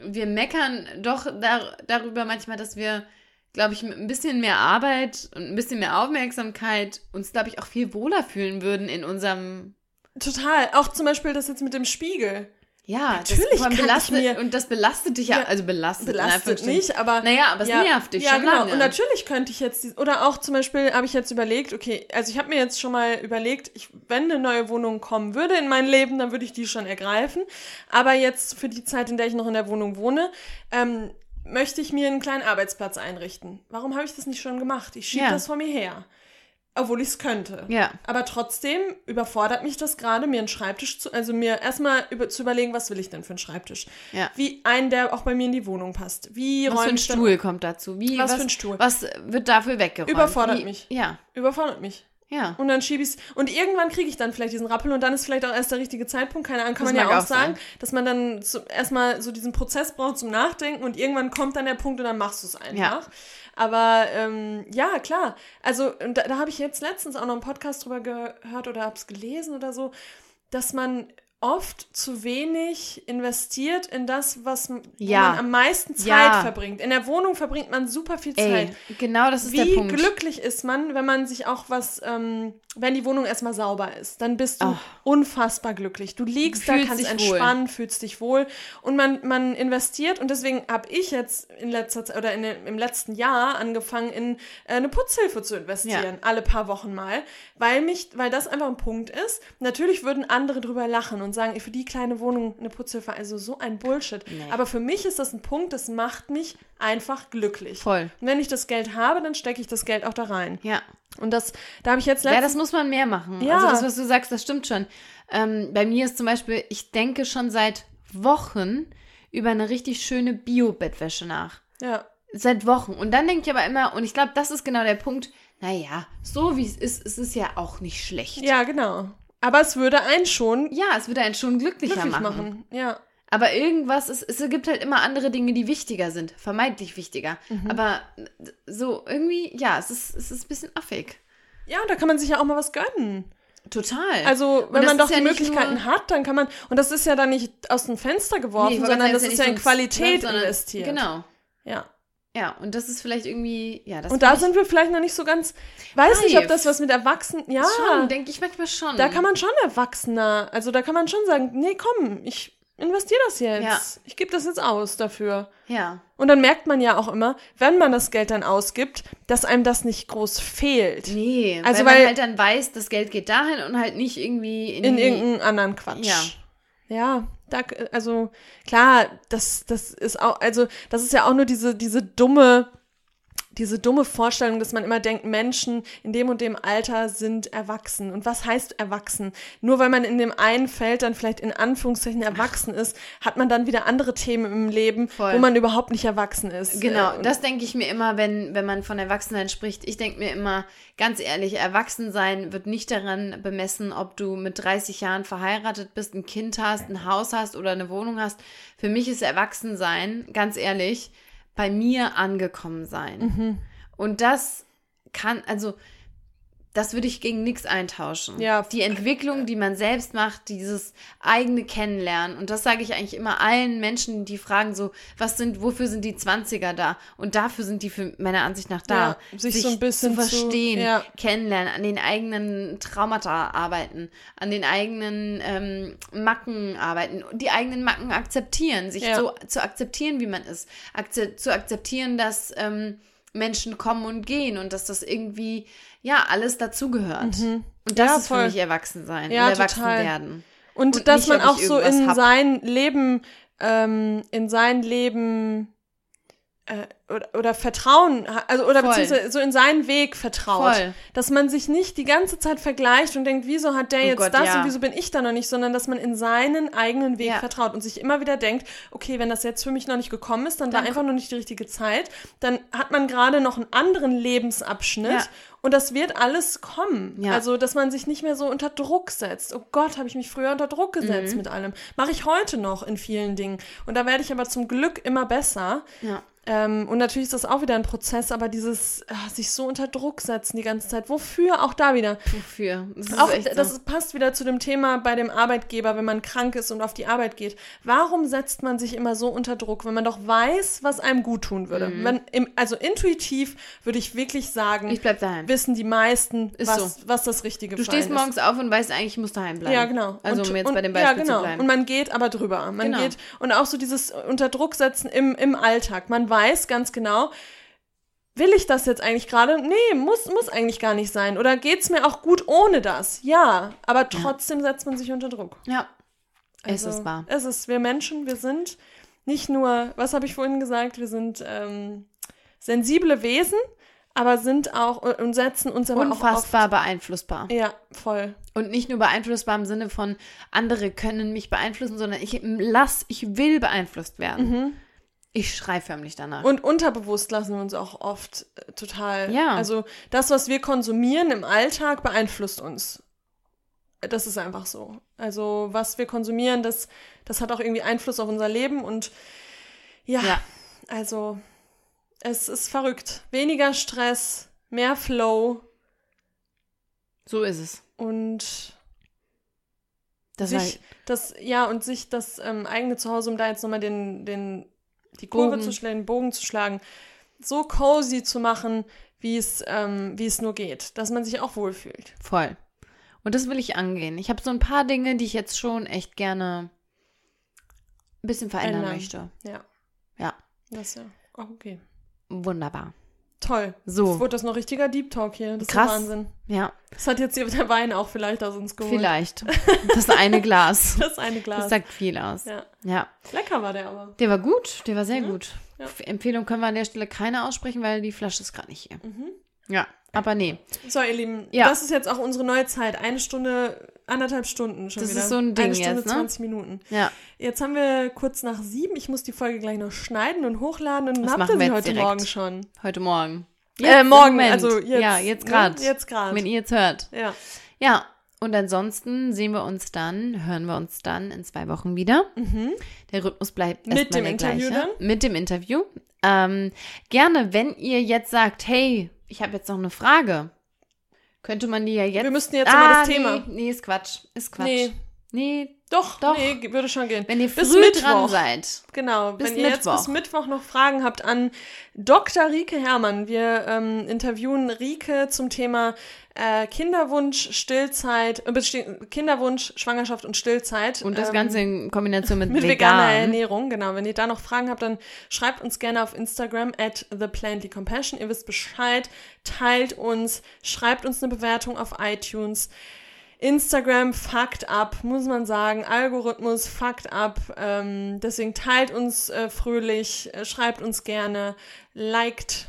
wir meckern doch dar, darüber manchmal, dass wir, glaube ich, mit ein bisschen mehr Arbeit und ein bisschen mehr Aufmerksamkeit uns, glaube ich, auch viel wohler fühlen würden in unserem Total. Auch zum Beispiel das jetzt mit dem Spiegel. Ja, Natürlich das, belastet, mir- und das belastet dich ja, Ja, also belastet, Belastet nicht, aber. Naja, aber es nervt dich ja, schon genau. lange. Und natürlich könnte ich jetzt, oder auch zum Beispiel habe ich jetzt überlegt, okay, also ich habe mir jetzt schon mal überlegt, ich, wenn eine neue Wohnung kommen würde in mein Leben, dann würde ich die schon ergreifen. Aber jetzt für die Zeit, in der ich noch in der Wohnung wohne, ähm, möchte ich mir einen kleinen Arbeitsplatz einrichten. Warum habe ich das nicht schon gemacht? Ich schiebe Ja. das vor mir her. Obwohl ich es könnte. Ja. Aber trotzdem überfordert mich das gerade, mir einen Schreibtisch zu, also mir erstmal über, zu überlegen, was will ich denn für einen Schreibtisch? Ja. Wie einen, der auch bei mir in die Wohnung passt. Wie was für ein ich dann- Stuhl kommt dazu? Wie, Was für ein Stuhl? Was wird dafür weggeräumt? Überfordert Wie, mich. Ja. Überfordert mich. Ja. Und dann schiebe ich Und irgendwann kriege ich dann vielleicht diesen Rappel und dann ist vielleicht auch erst der richtige Zeitpunkt. Keine Ahnung, kann Das man ja auch sagen, sein. dass man dann erstmal so diesen Prozess braucht zum Nachdenken und irgendwann kommt dann der Punkt und dann machst du es einfach. Ja. Aber ähm, ja, klar. Also da, da habe ich jetzt letztens auch noch einen Podcast drüber gehört oder habe es gelesen oder so, dass man oft zu wenig investiert in das, was Ja. man am meisten Zeit Ja. verbringt. In der Wohnung verbringt man super viel Ey, Zeit. genau das ist der Wie Punkt. glücklich ist man, wenn man sich auch was, ähm, wenn die Wohnung erstmal sauber ist, dann bist du Ach. unfassbar glücklich. Du liegst da, Fühlst kannst dich wohl. entspannen, fühlst dich wohl und man, man investiert und deswegen habe ich jetzt in letzter Zeit oder in, im letzten Jahr angefangen, in äh, eine Putzhilfe zu investieren, alle paar Wochen mal, weil mich, weil das einfach ein Punkt ist. Natürlich würden andere drüber lachen und sagen, für die kleine Wohnung eine Putzhilfe, also so ein Bullshit. Aber für mich ist das ein Punkt, das macht mich einfach glücklich. Voll. Und wenn ich das Geld habe, dann stecke ich das Geld auch da rein. Ja. Und das, da habe ich jetzt Ja, das muss man mehr machen. Ja. Also das, was du sagst, das stimmt schon. Ähm, bei mir ist zum Beispiel, ich denke schon seit Wochen über eine richtig schöne Bio-Bettwäsche nach. ja, Seit Wochen. Und dann denke ich aber immer, und ich glaube, das ist genau der Punkt, naja, so wie es ist, ist es ja auch nicht schlecht. ja, genau. Aber es würde einen schon Ja, es würde einen schon glücklicher glücklich machen. machen. Ja. Aber irgendwas, ist, es gibt halt immer andere Dinge, die wichtiger sind, vermeintlich wichtiger. Mhm. Aber so irgendwie, ja, es ist, es ist ein bisschen affig. Ja, da kann man sich ja auch mal was gönnen. Total. Also, Und wenn das man doch ja die nicht Möglichkeiten hat, dann kann man, und das ist ja dann nicht aus dem Fenster geworfen, Nee, sondern das sagen, ist ja ja in Qualität sondern- investiert. Genau. Ja. Ja, und das ist vielleicht irgendwie, ja, das Und da sind wir vielleicht noch nicht so ganz, weiß nicht, ob Reif. das was mit Erwachsenen, ja, schon, denke ich manchmal schon. da kann man schon Erwachsener, also da kann man schon sagen, nee, komm, ich investiere das jetzt. Ja. Ich gebe das jetzt aus dafür. Ja. Und dann merkt man ja auch immer, wenn man das Geld dann ausgibt, dass einem das nicht groß fehlt. Nee, Also, weil, weil- man halt dann weiß, das Geld geht dahin und halt nicht irgendwie in, In irgendeinen anderen Quatsch. Ja. Ja, da, also klar, das, das ist auch, also das ist ja auch nur diese, diese dumme, diese dumme Vorstellung, dass man immer denkt, Menschen in dem und dem Alter sind erwachsen. Und was heißt erwachsen? Nur weil man in dem einen Feld dann vielleicht in Anführungszeichen erwachsen ist, hat man dann wieder andere Themen im Leben, Voll. wo man überhaupt nicht erwachsen ist. Genau, und- das denke ich mir immer, wenn, wenn man von Erwachsenen spricht. Ich denke mir immer, ganz ehrlich, erwachsen sein wird nicht daran bemessen, ob du mit 30 Jahren verheiratet bist, ein Kind hast, ein Haus hast oder eine Wohnung hast. Für mich ist erwachsen sein, ganz ehrlich, bei mir angekommen sein. Mhm. Und das kann, also das würde ich gegen nichts eintauschen. Ja. Die Entwicklung, die man selbst macht, dieses eigene Kennenlernen. Und das sage ich eigentlich immer allen Menschen, die fragen so, was sind, wofür sind die 20er da? Und dafür sind die für meiner Ansicht nach da. Ja, sich so ein bisschen zu zu- verstehen, ja. kennenlernen, an den eigenen Traumata arbeiten, an den eigenen ähm, Macken arbeiten, die eigenen Macken akzeptieren, sich Ja. so zu akzeptieren, wie man ist, Akze zu akzeptieren, dass ähm, Menschen kommen und gehen und dass das irgendwie ja alles dazugehört. Und das Mhm. Ja, ist voll. für mich Erwachsensein Ja, und erwachsen total. werden. Und, Und dass nicht, man auch so in hab. sein Leben, ähm, in sein Leben oder, oder Vertrauen, also oder Voll. beziehungsweise so in seinen Weg vertraut. Voll. Dass man sich nicht die ganze Zeit vergleicht und denkt, wieso hat der Oh jetzt Gott, das ja. und wieso bin ich da noch nicht, sondern dass man in seinen eigenen Weg Ja. vertraut und sich immer wieder denkt, okay, wenn das jetzt für mich noch nicht gekommen ist, dann, war Dann einfach noch nicht die richtige Zeit. Dann hat man gerade noch einen anderen Lebensabschnitt Ja. und das wird alles kommen. Ja. Also, dass man sich nicht mehr so unter Druck setzt. Oh Gott, habe ich mich früher unter Druck gesetzt Mhm. mit allem. Mache ich heute noch in vielen Dingen. Und da werde ich aber zum Glück immer besser. Ja. Ähm, und natürlich ist das auch wieder ein Prozess, aber dieses ah, sich so unter Druck setzen die ganze Zeit. Wofür? Auch da wieder. Wofür? Das ist Auch so. das passt wieder zu dem Thema bei dem Arbeitgeber, wenn man krank ist und auf die Arbeit geht. Warum setzt man sich immer so unter Druck, wenn man doch weiß, was einem gut tun würde? Wenn, im, also intuitiv würde ich wirklich sagen, Mhm. ich bleib daheim. wissen die meisten, Ist was, so. was das Richtige Du für einen stehst ist. morgens auf und weißt eigentlich, ich muss daheim bleiben. Ja, genau. Also und, um jetzt und, bei dem Beispiel ja, genau. zu bleiben. Und man geht aber drüber. Man Genau. geht und auch so dieses unter Druck setzen im, im Alltag. Man weiß ganz genau, will ich das jetzt eigentlich gerade? Nee, muss, muss eigentlich gar nicht sein. Oder geht's mir auch gut ohne das? Ja, aber trotzdem setzt man sich unter Druck. ja. Es Also, ist wahr. Es ist, wir Menschen, wir sind nicht nur, was habe ich vorhin gesagt, wir sind ähm, sensible Wesen, aber sind auch und setzen uns aber auch Unfassbar beeinflussbar. Ja, voll. Und nicht nur beeinflussbar im Sinne von, andere können mich beeinflussen, sondern ich lass, ich will beeinflusst werden. Mhm. Ich schrei förmlich danach. Und unterbewusst lassen wir uns auch oft äh, total. Ja. Also das, was wir konsumieren im Alltag, beeinflusst uns. Das ist einfach so. Also was wir konsumieren, das, das hat auch irgendwie Einfluss auf unser Leben und ja, Ja. also es ist verrückt. Weniger Stress, mehr Flow so ist es. und Das sich das, ja, und sich das ähm, eigene Zuhause, um da jetzt nochmal den, den, die Kurve Bogen. zu schlagen, den Bogen zu schlagen, so cozy zu machen, wie es, ähm, wie es nur geht, dass man sich auch wohlfühlt. voll. Und das will ich angehen. Ich habe so ein paar Dinge, die ich jetzt schon echt gerne ein bisschen verändern Ändern. möchte. Ja. Ja. Das ist ja auch okay. Wunderbar. Toll. So. Jetzt wurde das noch richtiger Deep Talk hier. Das Krass. ist Wahnsinn. Ja, Das hat jetzt hier der Wein auch vielleicht aus uns geholt. vielleicht. Das eine Glas. Das eine Glas. Das sagt viel aus. ja. Ja. Lecker war der aber. Der war gut, der war sehr gut. Ja. Empfehlung können wir an der Stelle keine aussprechen, weil die Flasche ist gerade nicht hier. Mhm. Ja, aber nee. So, ihr Lieben, Ja. das ist jetzt auch unsere neue Zeit. Eine Stunde, anderthalb Stunden schon Das wieder. ist so ein Ding Eine Stunde, jetzt, ne? 20 Minuten. Ja, Jetzt haben wir kurz nach sieben. Ich muss die Folge gleich noch schneiden und hochladen. Und dann Das habt ihr wir sie jetzt heute direkt. Morgen schon. heute Morgen. äh, im morgen, Moment. also jetzt. Ja, jetzt ne? gerade. Jetzt gerade. Wenn ihr jetzt hört. Ja. Ja, und ansonsten sehen wir uns dann, hören wir uns dann in zwei Wochen wieder. Mhm. Der Rhythmus bleibt Mit dem der Interview gleiche. dann? Mit dem Interview. Ähm, gerne, wenn ihr jetzt sagt, hey, ich habe jetzt noch eine Frage, könnte man die ja jetzt. Wir müssten jetzt immer das nee, Thema. Nee, ist Quatsch. Ist Quatsch. Nee. Nee, Doch, Doch. nee, würde schon gehen. wenn ihr Bis früh Mittwoch. dran seid. Genau, Bis wenn ihr jetzt Mittwoch. bis Mittwoch noch Fragen habt an Dr. Rike Herrmann. Wir ähm, interviewen Rike zum Thema äh, Kinderwunsch, Stillzeit, äh, Kinderwunsch, Schwangerschaft und Stillzeit. Und das ähm, Ganze in Kombination mit, mit veganer vegan. Ernährung, genau. Wenn ihr da noch Fragen habt, dann schreibt uns gerne auf Instagram at theplantlycompassion. Ihr wisst Bescheid, teilt uns, schreibt uns eine Bewertung auf iTunes. Instagram fuckt ab, muss man sagen. Algorithmus fuckt ab. Ähm, deswegen teilt uns äh, fröhlich, äh, schreibt uns gerne, liked,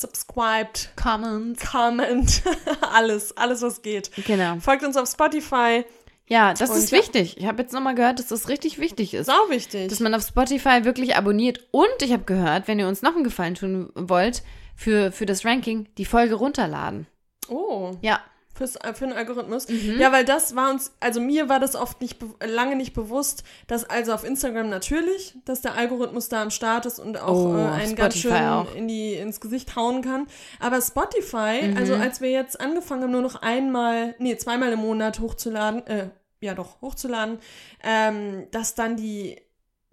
subscribed, Comments. comment, alles, alles was geht. Genau. Folgt uns auf Spotify, Ja, das Und ist wichtig. Ich habe jetzt nochmal gehört, dass das richtig wichtig ist. sau wichtig. dass man auf Spotify wirklich abonniert. Und ich habe gehört, wenn ihr uns noch einen Gefallen tun wollt, für, für das Ranking, die Folge runterladen. Oh. Ja. Fürs, äh, für den Algorithmus. Mhm. Ja, weil das war uns, also mir war das oft nicht, lange nicht bewusst, dass also auf Instagram natürlich, dass der Algorithmus da am Start ist und auch Oh, äh, einen ganz Spotify schön auch. in die, ins Gesicht hauen kann. Aber Spotify, Mhm. also als wir jetzt angefangen haben, nur noch einmal, nee, zweimal im Monat hochzuladen, äh, ja doch, hochzuladen, ähm, dass dann die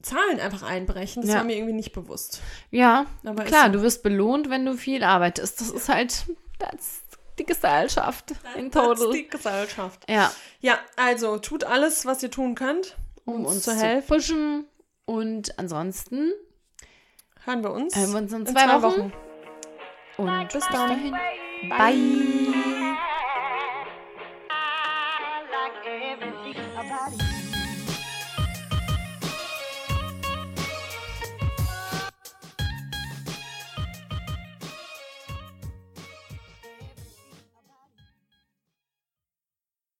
Zahlen einfach einbrechen, das Ja. war mir irgendwie nicht bewusst. Ja, Aber klar, so. du wirst belohnt, wenn du viel arbeitest. Das ist halt das die Gesellschaft in total. die Gesellschaft. Ja, Ja, also tut alles, was ihr tun könnt, um uns, zu zu helfen. pushen. Und ansonsten Hören wir uns hören wir uns in in zwei, Wochen. Und Bis dann. dahin. Bye.